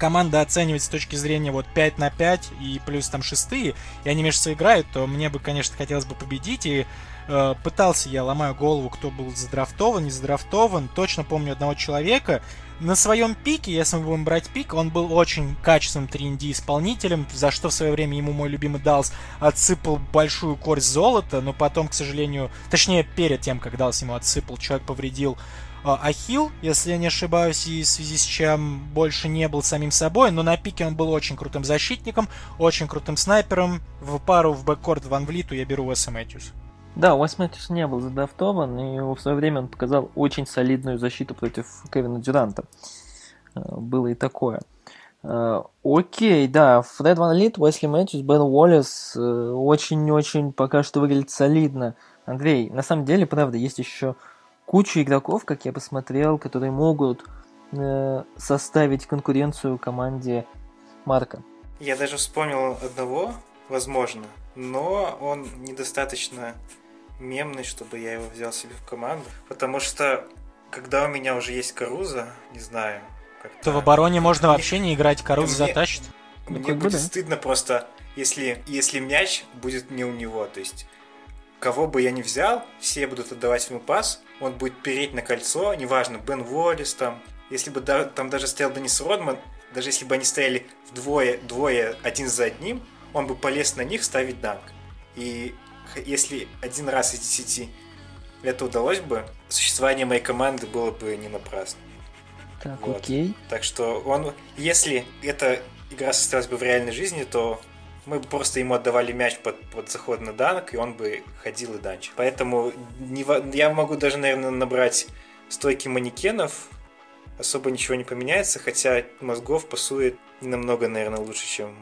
команды оценивать с точки зрения вот 5 на 5 и плюс там шестые, и они между собой играют, то мне бы, конечно, хотелось бы победить. И э, пытался я, ломаю голову, кто был задрафтован, не задрафтован. Точно помню одного человека, на своем пике, если мы будем брать пик, он был очень качественным 3 исполнителем, за что в свое время ему мой любимый Далс отсыпал большую корсть золота, но потом, к сожалению, точнее перед тем, как Далс ему отсыпал, человек повредил э, Ахилл, если я не ошибаюсь, и в связи с чем больше не был самим собой, но на пике он был очень крутым защитником, очень крутым снайпером. В пару в бэккорд Ван Влиту я беру Уэса Мэтьюс. Да, Уэс Мэтьюс не был задрафтован, и в свое время он показал очень солидную защиту против Кевина Дюранта. Э, было и такое. Э, окей, да, Фред Ван Лит, Уэсли Мэтьюс, Бен Уоллес очень-очень пока что выглядит солидно. Андрей, на самом деле, правда, есть еще куча игроков, как я посмотрел, которые могут составить конкуренцию команде Марка. Я даже вспомнил одного, возможно, но он недостаточно мемный, чтобы я его взял себе в команду. Потому что, когда у меня уже есть Каруза, не знаю, как то в обороне можно вообще не играть, Каруза мне, затащит. Мне ну, будет да. стыдно просто, если, если мяч будет не у него. То есть, кого бы я ни взял, все будут отдавать ему пас, он будет переть на кольцо, неважно, Бен Уоллес там. Если бы да, там даже стоял Денис Родман, даже если бы они стояли вдвое, двое, один за одним, он бы полез на них ставить данк. И если один раз из десяти это удалось бы, существование моей команды было бы не напрасно. Так, вот. окей. Так что он, если эта игра состоялась бы в реальной жизни, то мы бы просто ему отдавали мяч под, под заход на данок, и он бы ходил и данчил. Поэтому не, я могу даже, наверное, набрать стойки манекенов, особо ничего не поменяется, хотя мозгов пасует намного, наверное, лучше, чем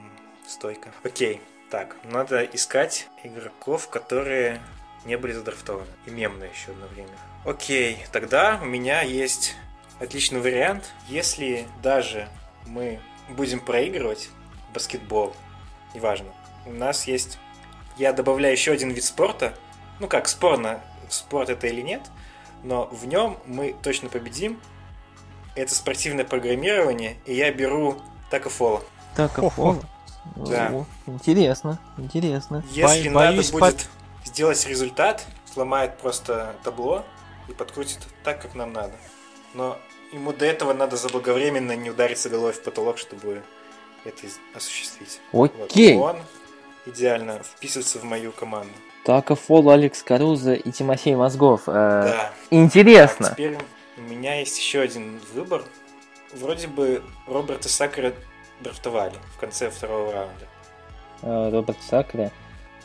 стойка. Окей. Так, надо искать игроков, которые не были задрафтованы. И мемные еще одно время. Окей, тогда у меня есть отличный вариант. Если даже мы будем проигрывать баскетбол, неважно, у нас есть... Я добавляю еще один вид спорта. Ну как, спорно, спорт это или нет, но в нем мы точно победим. Это спортивное программирование, и я беру Такофола. Такофола? Да. О, интересно, интересно. Если Бо- надо будет под... сделать результат, сломает просто табло и подкрутит так, как нам надо. Но ему до этого надо заблаговременно не удариться головой в потолок, чтобы это осуществить. Окей. Вот. Он идеально вписывается в мою команду. Так, Фол, Алекс Каруза и Тимофей Мозгов. Э, Да. Интересно. Так, теперь у меня есть еще один выбор. Вроде бы Роберта Сакера драфтовали в конце второго раунда. Э, Роберт Сакре.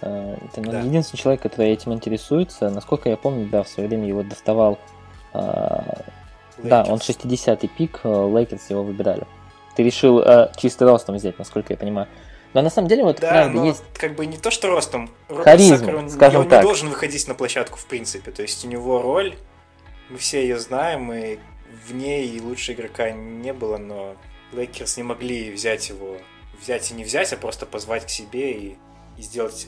Э, Это Да. единственный человек, который этим интересуется. Насколько я помню, да, в свое время его драфтовал. э, Да, он Лейкерс. 60-й пик, э, Лейкерс его выбирали. Ты решил э, чисто ростом взять, насколько я понимаю. Но на самом деле, вот Да, правда, но есть как бы не то, что ростом. Роберт Харизма, Сакре, он, скажем он так. не должен выходить на площадку в принципе. То есть у него роль, мы все ее знаем, и в ней лучше игрока не было, но Лейкерс не могли взять его, взять и не взять, а просто позвать к себе и, и сделать,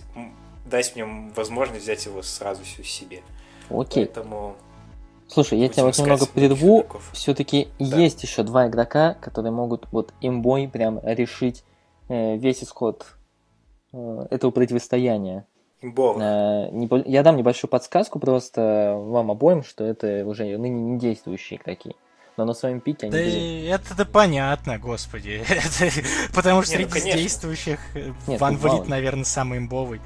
дать в нем возможность взять его сразу всю себе. Окей. Поэтому Слушай, я тебя вот немного прерву. Все-таки Да. есть еще два игрока, которые могут вот имбой прям решить э, весь исход э, этого противостояния. имбовых. Э, небо- Я дам небольшую подсказку просто вам обоим, что это уже ныне не действующие игроки. Но на своем пике они Да были. это-то понятно, господи. Потому что Не, ну, среди действующих э, Нет, Ван. Влит, наверное, самый имбовый.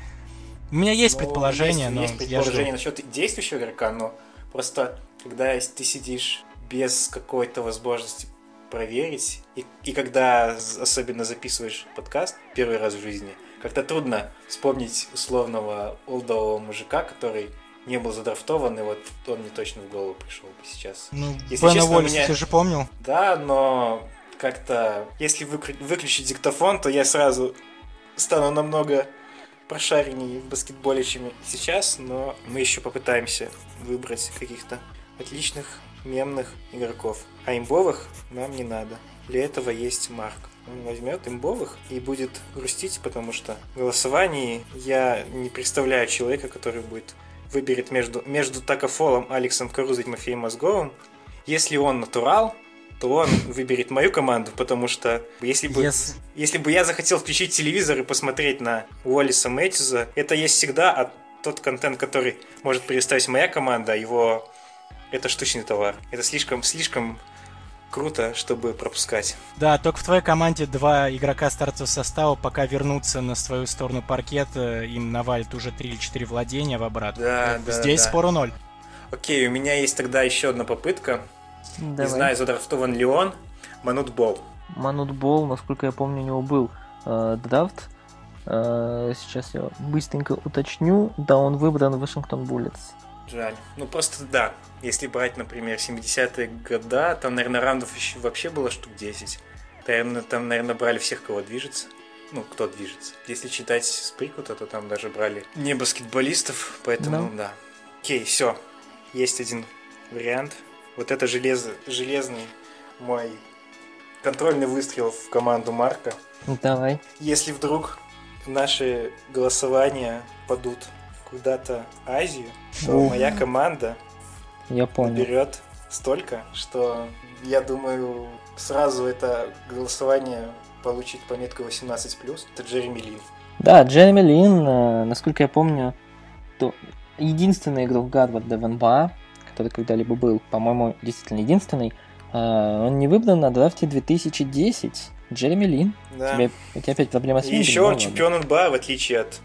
У меня есть Ну, предположение, есть, но есть я предположение насчет действующего игрока, но просто когда ты сидишь без какой-то возможности проверить, и, и когда особенно записываешь подкаст первый раз в жизни, как-то трудно вспомнить условного олдового мужика, который не был задрафтован, и вот он мне точно в голову пришел бы сейчас. Ну, Если Бена честно, у Уоллеса меня- ты же помнил? Да, но как-то, если выкру- выключить диктофон, то я сразу стану намного прошареннее в баскетболе, чем сейчас, но мы еще попытаемся выбрать каких-то отличных мемных игроков. А имбовых нам не надо. Для этого есть Марк. Он возьмет имбовых и будет грустить, потому что в голосовании я не представляю человека, который будет выберет между, между Такофолом, Алексом Карузой и Тимофеем Мозговым. Если он натурал, то он выберет мою команду, потому что если бы, Yes. если бы я захотел включить телевизор и посмотреть на Уоллиса Мэтьюза, это есть всегда, а тот контент, который может предоставить моя команда, его это штучный товар. Это слишком, слишком круто, чтобы пропускать. Да, только в твоей команде два игрока стартового состава, пока вернутся на свою сторону паркета, им навалит уже 3 или 4 владения в обратно. Да, да, Здесь да. спору ноль. Окей, у меня есть тогда еще одна попытка. Не Давай. знаю, задрафтован ли он. Манут Бол. Манутбол, насколько я помню, у него был э, драфт. Э, сейчас я быстренько уточню. Да, он выбран в Вашингтон Буллетс. Жаль. Ну просто да. Если брать, например, 70-е года, там, наверное, раундов еще вообще было штук 10. Наверное, там, наверное, брали всех, кого движется. Ну, кто движется. Если читать с Прикута, то там даже брали не баскетболистов, поэтому Ну. да. Окей, все. Есть один вариант. Вот это железо, железный мой контрольный выстрел в команду Марка. Давай. Если вдруг наши голосования падут куда-то Азию, то О. моя команда Я понял. берет столько, что я думаю, сразу это голосование получит пометку 18+. Это Джереми Лин. Да, Джереми Лин, э, насколько я помню, то единственный игрок Гарварда в НБА, который когда-либо был, по-моему, действительно единственный, э, он не выбран на драфте 2010. Джереми Лин. Да. У, тебя, у тебя опять проблема с И видом? еще он чемпион НБА, в отличие от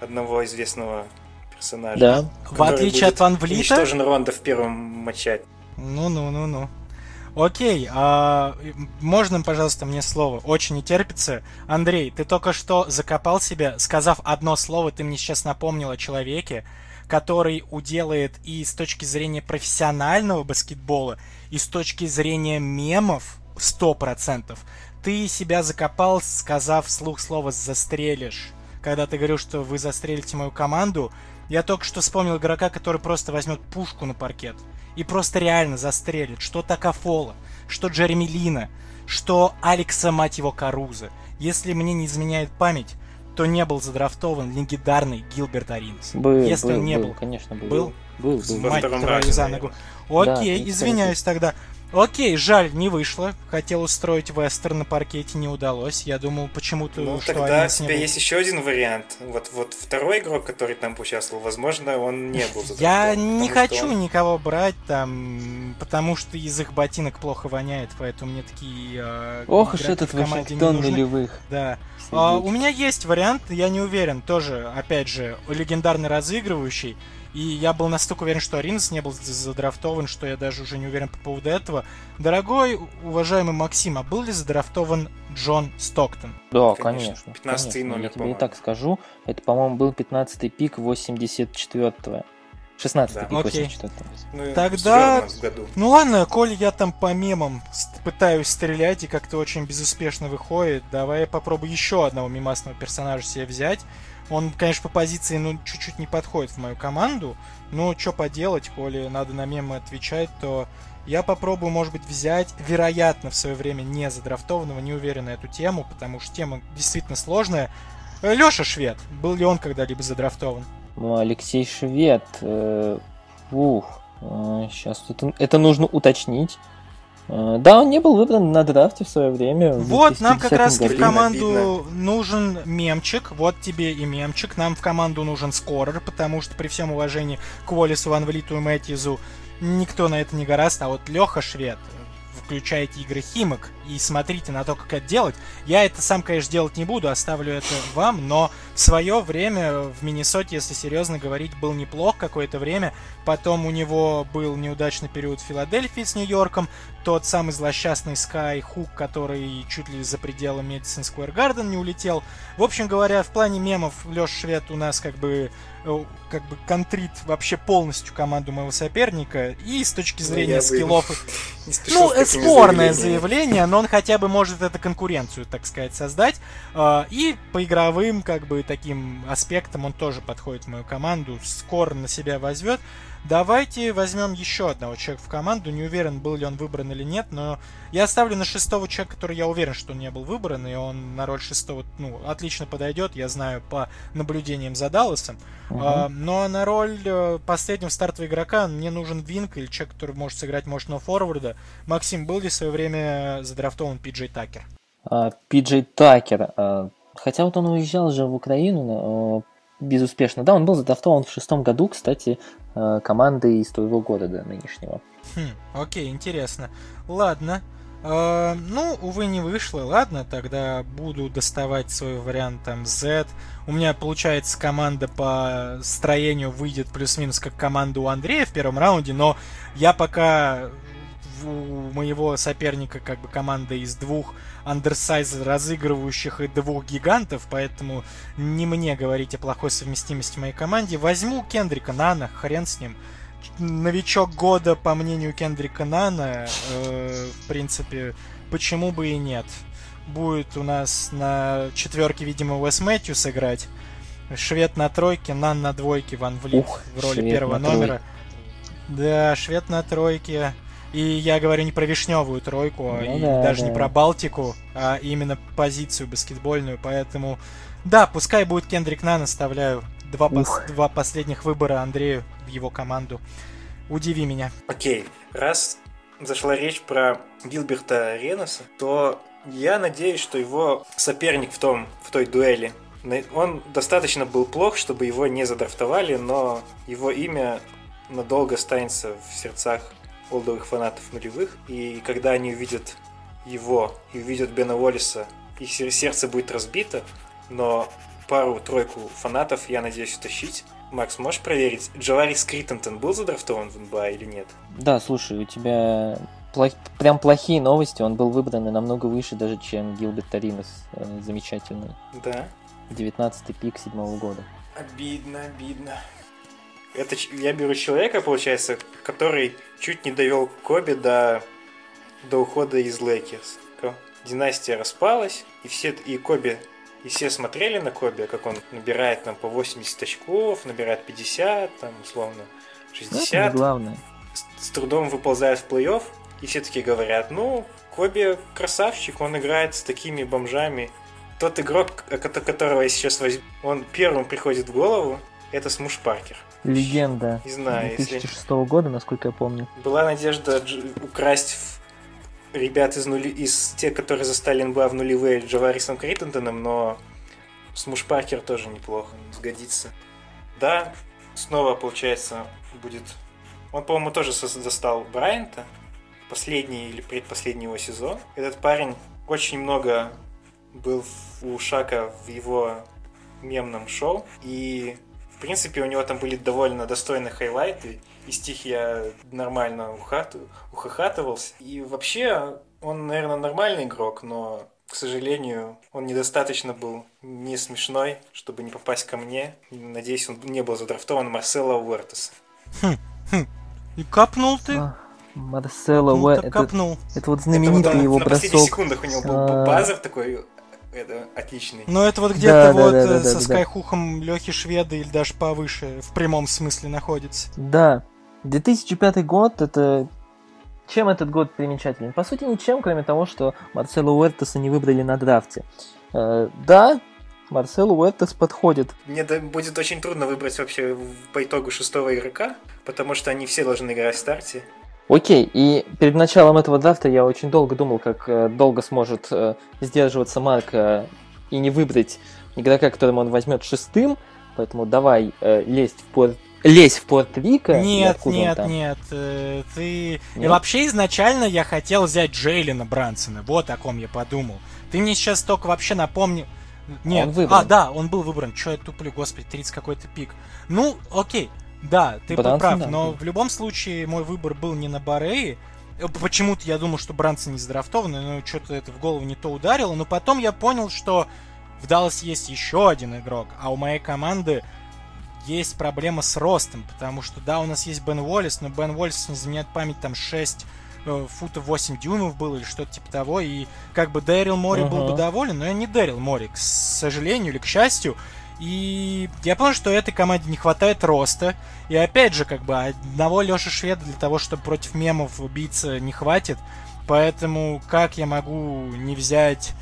одного известного персонажа. Да. В отличие будет от Ван Влита, Уничтожен Ронда в первом матче. Ну-ну-ну-ну. Окей, а можно, пожалуйста, мне слово? Очень не терпится. Андрей, ты только что закопал себя, сказав одно слово, ты мне сейчас напомнил о человеке, который уделает и с точки зрения профессионального баскетбола, и с точки зрения мемов 100%. Ты себя закопал, сказав вслух слово «застрелишь». Когда ты говорил, что вы застрелите мою команду, я только что вспомнил игрока, который просто возьмет пушку на паркет и просто реально застрелит. Что Такафола, что Джереми Лина, что Алекса, мать его, Каруза. Если мне не изменяет память, то не был задрафтован легендарный Гилберт Аринс. Был, Если был, он не был, был. конечно, был. Был? Был, был. Мать твою за ногу. Окей, Да, извиняюсь тогда. Окей, жаль, не вышло. Хотел устроить вестер на паркете, не удалось. Я думал, почему-то, Ну, что тогда у тебя есть еще один вариант. Вот, вот второй игрок, который там участвовал, возможно, он не был Я не хочу он- никого брать там, потому что из их ботинок плохо воняет, поэтому мне такие э, Ох уж этот в команде не Вашингтон нулевых. Да. А, у меня есть вариант, я не уверен, тоже, опять же, легендарный разыгрывающий. И я был настолько уверен, что Аринс не был задрафтован, что я даже уже не уверен по поводу этого. Дорогой, уважаемый Максим, а был ли задрафтован Джон Стоктон? Да, Конечно. конечно. 15-й конечно. номер, Я тебе и так скажу. Это, по-моему, был 15-й пик 84-го. 16-й Да. пик Окей. 84-го. Ну, Тогда-. Ну ладно, коль я там по мемам пытаюсь стрелять и как-то очень безуспешно выходит, давай я попробую еще одного мимасного персонажа себе взять. Он, конечно, по позиции, ну, чуть-чуть не подходит в мою команду, но что поделать, коли надо на мемы отвечать, то я попробую, может быть, взять, вероятно, в свое время не задрафтованного, не уверен на эту тему, потому что тема действительно сложная. Леша Швед, был ли он когда-либо задрафтован? Ну, Алексей Швед. э, ух. сейчас это, это нужно уточнить. Э, да, он не был выбран на драфте в свое время. в Вот, нам как 2010 раз в команду нужен мемчик. Вот тебе и мемчик. Нам в команду нужен скорер, потому что при всем уважении к Уоллису, Ван Влиту и Мэтьюзу никто на это не гораст. А вот Леха Швед, включайте игры Химок и смотрите на то, как это делать. Я это сам, конечно, делать не буду, оставлю это вам, но в свое время в Миннесоте, если серьезно говорить, был неплох какое-то время. Потом у него был неудачный период в Филадельфии с Нью-Йорком, тот самый злосчастный Скай Хук, который чуть ли за пределы Мэдисон Сквер Гарден не улетел. В общем говоря, в плане мемов Леш Швед у нас как бы э, как бы контрит вообще полностью команду моего соперника. И с точки Ну, зрения бы скиллов ну, спорное заявление, но он хотя бы может эту конкуренцию, так сказать, создать. А, И по игровым, как бы, таким аспектам он тоже подходит в мою команду. Скоро на себя возьмет. Давайте возьмем еще одного человека в команду. Не уверен, был ли он выбран или нет, но я ставлю на шестого человека, который я уверен, что он не был выбран, и он на роль шестого, ну, отлично подойдет, я знаю, по наблюдениям за Далласом. Мгм. А, но на роль э, последнего стартового игрока мне нужен Винк или человек, который может сыграть мощного форварда. Максим, был ли в свое время задрафтован Пиджей Такер? А, Пиджей Такер. а, Хотя вот он уезжал же в Украину но, безуспешно. Да, он был задрафтован в шестом году, кстати, а, командой из твоего города нынешнего. Хм, окей, интересно. Ладно. Э, ну, увы, не вышло. Ладно, тогда буду доставать свой вариант там Z. У меня, получается, команда по строению выйдет плюс-минус как команда у Андрея в первом раунде, но я пока у моего соперника как бы команда из двух андерсайз разыгрывающих и двух гигантов, поэтому не мне говорить о плохой совместимости моей команде. Возьму Кендрика Нана, хрен с ним новичок года, по мнению Кендрика Нана, э, в принципе, почему бы и нет. Будет у нас на четверке, видимо, Уэс Мэтью сыграть. Швед на тройке, Нан на двойке, Ван Влит Ух, в роли первого номера. Да, швед на тройке. И я говорю не про вишневую тройку, а Ну и да, даже да. не про Балтику, а именно позицию баскетбольную. Поэтому, да, пускай будет Кендрик Нан, оставляю два, пос- два последних выбора Андрею в его команду. Удиви меня. Окей, раз зашла речь про Гилберта Реноса, то я надеюсь, что его соперник в, том, в той дуэли, он достаточно был плох, чтобы его не задрафтовали, но его имя надолго останется в сердцах олдовых фанатов нулевых, и когда они увидят его и увидят Бена Уоллиса, их сер- сердце будет разбито, но пару-тройку фанатов я надеюсь утащить. Макс, можешь проверить, Джаварис Криттентон был задрафтован в НБА или нет? Да, слушай, у тебя плох- прям плохие новости. Он был выбран и намного выше даже, чем Гилберт Таринос. э, Замечательный. Да. 19-й пик седьмого года. Обидно, обидно. Это я беру человека, получается, который чуть не довел Коби до, до ухода из Лейкерс. Династия распалась, и все и Коби, и все смотрели на Коби, как он набирает там по 80 очков, набирает 50, там условно Ну, это не 60, главное. с, с трудом выползает в плей-офф, и все таки говорят, ну, Коби красавчик, он играет с такими бомжами. Тот игрок, которого я сейчас возьму, он первым приходит в голову, это Смуш Паркер. Легенда. Не знаю, если 2006 года, насколько я помню. была надежда украсть ребят из, нули... из тех, которые застали НБА в нулевые Джаварисом Криттентоном, но Смуш Паркер тоже неплохо, сгодится. Да, снова, получается, будет... Он, по-моему, тоже застал Брайанта, последний или предпоследний его сезон. Этот парень очень много был у Шака в его мемном шоу, и в принципе у него там были довольно достойные хайлайты, и стих я нормально ухат... ухахатывался. И вообще он, наверное, нормальный игрок, но к сожалению, он недостаточно был не смешной, чтобы не попасть ко мне. Надеюсь, он не был задрафтован Марсело Уэртеса. Хм, хм. И капнул ты? А, Марсело Уэртес. Это, капнул. это вот знаменитый это вот он, его на бросок. На последних секундах у него был а... базер такой это отличный. Ну, это вот где-то да, вот да, да, со да, скайхухом да. Лехи Шведа или даже повыше, в прямом смысле находится. Да. 2005 год это чем этот год примечателен? По сути, ничем, кроме того, что Марсело Уэртеса не выбрали на драфте. Э, да, Марсело Уэртес подходит. Мне будет очень трудно выбрать вообще по итогу шестого игрока, потому что они все должны играть в старте. Окей, и перед началом этого драфта я очень долго думал, как э, долго сможет э, сдерживаться Марк э, и не выбрать игрока, которого он возьмет шестым, поэтому давай э, лезть в порт лезь в Порт-Рика? Нет, нет, нет. Ты... Нет? И вообще изначально я хотел взять Джейлина Брансона. Вот о ком я подумал. Ты мне сейчас только вообще напомни... Нет, он а, да, он был выбран. Че я туплю, господи, 30 какой-то пик. Ну, окей, да, ты Брансон, был прав, да, но в любом случае мой выбор был не на Бареи. Э, почему-то я думал, что Брансон не задрафтованный, но что-то это в голову не то ударило. Но потом я понял, что в Даллас есть еще один игрок, а у моей команды есть проблема с ростом, потому что, да, у нас есть Бен Уоллес, но Бен Уоллес, не заменяет память, там 6 э, футов 8 дюймов был или что-то типа того, и как бы Дэрил Мори uh-huh. был бы доволен, но я не Дэрил Мори, к сожалению или к счастью, и я понял, что этой команде не хватает роста. И опять же, как бы одного Леши Шведа для того, чтобы против мемов биться, не хватит. Поэтому как я могу не взять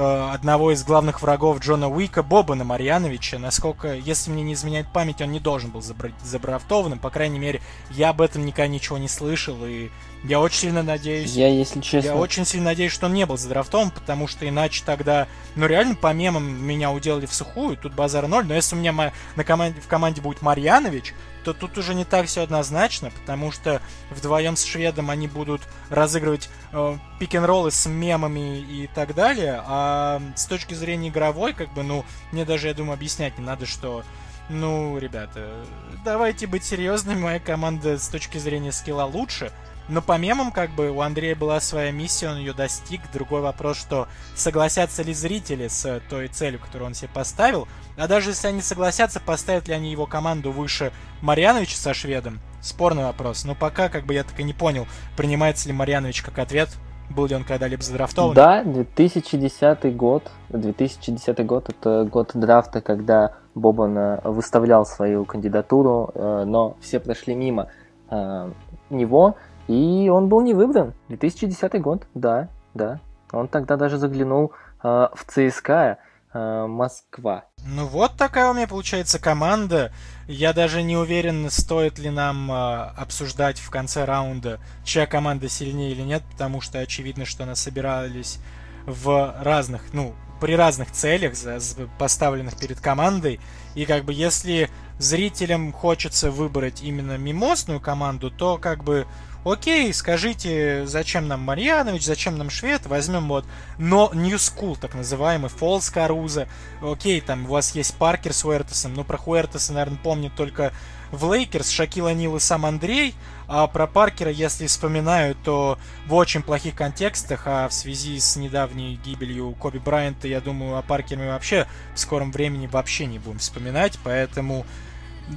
Э, одного из главных врагов Джона Уика, Бобана Марьяновича. Насколько, если мне не изменяет память, он не должен был забрать забрафтованным. По крайней мере, я об этом никогда ничего не слышал. И я очень сильно надеюсь... Я, если честно... Я очень сильно надеюсь, что он не был задрафтован, потому что иначе тогда... Ну, реально, по мемам меня уделали в сухую, тут базар ноль. Но если у меня на команде, в команде будет Марьянович, то тут уже не так все однозначно, потому что вдвоем с шведом они будут разыгрывать э, пик-н-роллы с мемами и так далее, а с точки зрения игровой, как бы, ну, мне даже, я думаю, объяснять не надо, что ну, ребята, давайте быть серьезными, моя команда с точки зрения скилла лучше, но по мемам, как бы, у Андрея была своя миссия, он ее достиг. Другой вопрос, что согласятся ли зрители с той целью, которую он себе поставил. А даже если они согласятся, поставят ли они его команду выше Марьяновича со шведом, спорный вопрос. Но пока, как бы, я так и не понял, принимается ли Марьянович как ответ, был ли он когда-либо задрафтован? Да, 2010 год. 2010 год это год драфта, когда Бобан э, выставлял свою кандидатуру, э, но все прошли мимо э, него. И он был не выбран. 2010 год, да, да. Он тогда даже заглянул э, в ЦСКА э, Москва. Ну вот такая у меня получается команда. Я даже не уверен, стоит ли нам э, обсуждать в конце раунда, чья команда сильнее или нет, потому что очевидно, что нас собирались в разных, ну, при разных целях, поставленных перед командой. И как бы если зрителям хочется выбрать именно мемозную команду, то как бы окей, скажите, зачем нам Марьянович, зачем нам Швед, возьмем вот, но New School, так называемый, Фолл с Карузо, окей, там у вас есть Паркер с Уэртасом, но про Хуэртаса, наверное, помнит только в Лейкерс, Шакил О'Нил и сам Андрей, а про Паркера, если вспоминаю, то в очень плохих контекстах, а в связи с недавней гибелью Коби Брайанта, я думаю, о Паркере мы вообще в скором времени вообще не будем вспоминать, поэтому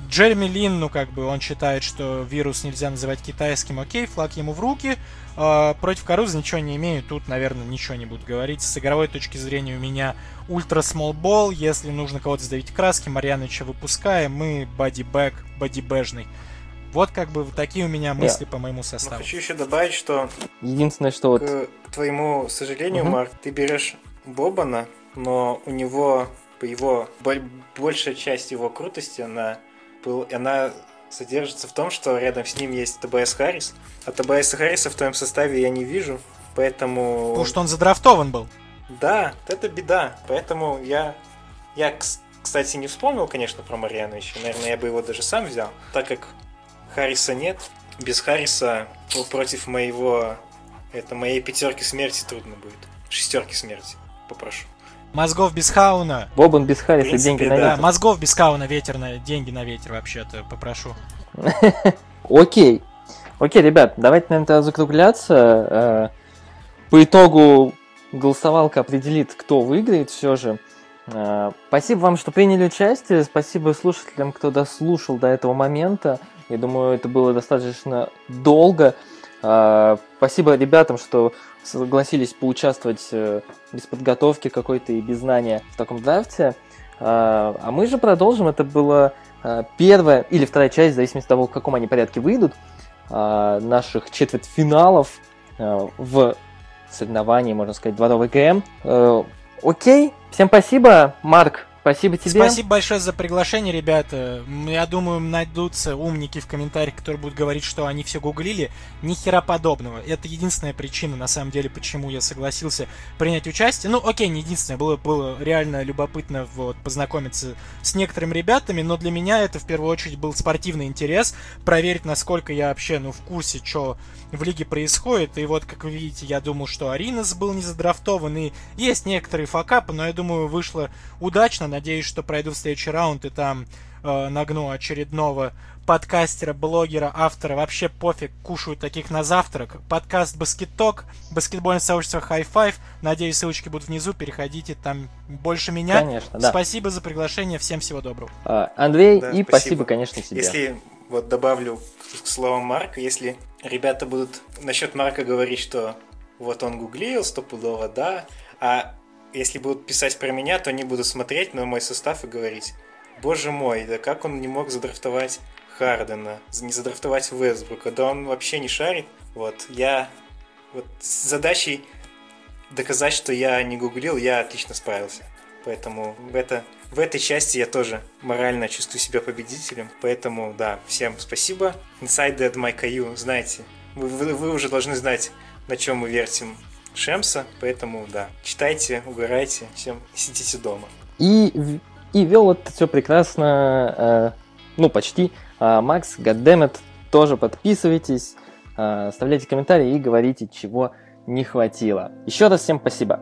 Джереми Лин, ну как бы, он считает, что вирус нельзя называть китайским, окей, флаг ему в руки. Э, против Каруза ничего не имею, тут, наверное, ничего не буду говорить. С игровой точки зрения у меня ультра смолбол, если нужно кого-то сдавить краски, Марьяновича выпускаем, мы бодибэк, бодибэжный. Вот как бы такие у меня мысли yeah. по моему составу. Но хочу еще добавить, что... Единственное, что к вот... К твоему сожалению, uh-huh. Марк, ты берешь Бобана, но у него по его большая часть его крутости, она был, она содержится в том, что рядом с ним есть ТБС Харрис, а ТБС Харриса в твоем составе я не вижу. Поэтому... Потому что он задрафтован был. Да, это беда. Поэтому я... Я, кстати, не вспомнил, конечно, про Марьяновича. Наверное, я бы его даже сам взял. Так как Харриса нет, без Харриса против моего... Это моей пятерки смерти трудно будет. Шестерки смерти. Попрошу. Мозгов без хауна. Бобан без Харриса, деньги на ветер. Да, мозгов без хауна, ветерная, деньги на ветер вообще-то, попрошу. Окей. Окей, ребят, давайте, наверное, закругляться. Э, по итогу голосовалка определит, кто выиграет все же. Э, спасибо вам, что приняли участие. Спасибо слушателям, кто дослушал до этого момента. Я думаю, это было достаточно долго. Э, спасибо ребятам, что согласились поучаствовать э, без подготовки какой-то и без знания в таком драфте. А мы же продолжим. Это была первая или вторая часть, в зависимости от того, в каком они порядке выйдут, наших четвертьфиналов в соревновании, можно сказать, дворовой ГМ. Окей, всем спасибо, Марк, Спасибо тебе. Спасибо большое за приглашение, ребята. Я думаю, найдутся умники в комментариях, которые будут говорить, что они все гуглили. Ни хера подобного. Это единственная причина, на самом деле, почему я согласился принять участие. Ну, окей, не единственное. Было, было реально любопытно вот, познакомиться с некоторыми ребятами, но для меня это в первую очередь был спортивный интерес. Проверить, насколько я вообще ну, в курсе, что в лиге происходит. И вот, как вы видите, я думал, что Аринас был не задрафтован. И есть некоторые факапы, но я думаю, вышло удачно Надеюсь, что пройду в следующий раунд и там э, нагну очередного подкастера, блогера, автора. Вообще пофиг, кушаю таких на завтрак. Подкаст Баскеток, баскетбольное сообщество High Five. Надеюсь, ссылочки будут внизу. Переходите, там больше меня. Конечно, да. Спасибо за приглашение. Всем всего доброго. А, Андрей, да, и спасибо. спасибо, конечно, тебе. Если вот добавлю к словам Марка, если ребята будут насчет Марка говорить, что вот он гуглил, стопудово, да, а если будут писать про меня, то они будут смотреть на мой состав и говорить, боже мой, да как он не мог задрафтовать Хардена, не задрафтовать Вестбрука, да он вообще не шарит. Вот, я вот с задачей доказать, что я не гуглил, я отлично справился. Поэтому в, это, в этой части я тоже морально чувствую себя победителем. Поэтому, да, всем спасибо. Inside Dead My Caillou, знаете, вы, вы, вы уже должны знать, на чем мы вертим Шемса, поэтому да, читайте, угорайте, всем сидите дома. И, и вел это все прекрасно, э, ну почти, э, Макс, Goddammit, тоже подписывайтесь, э, оставляйте комментарии и говорите, чего не хватило. Еще раз всем спасибо.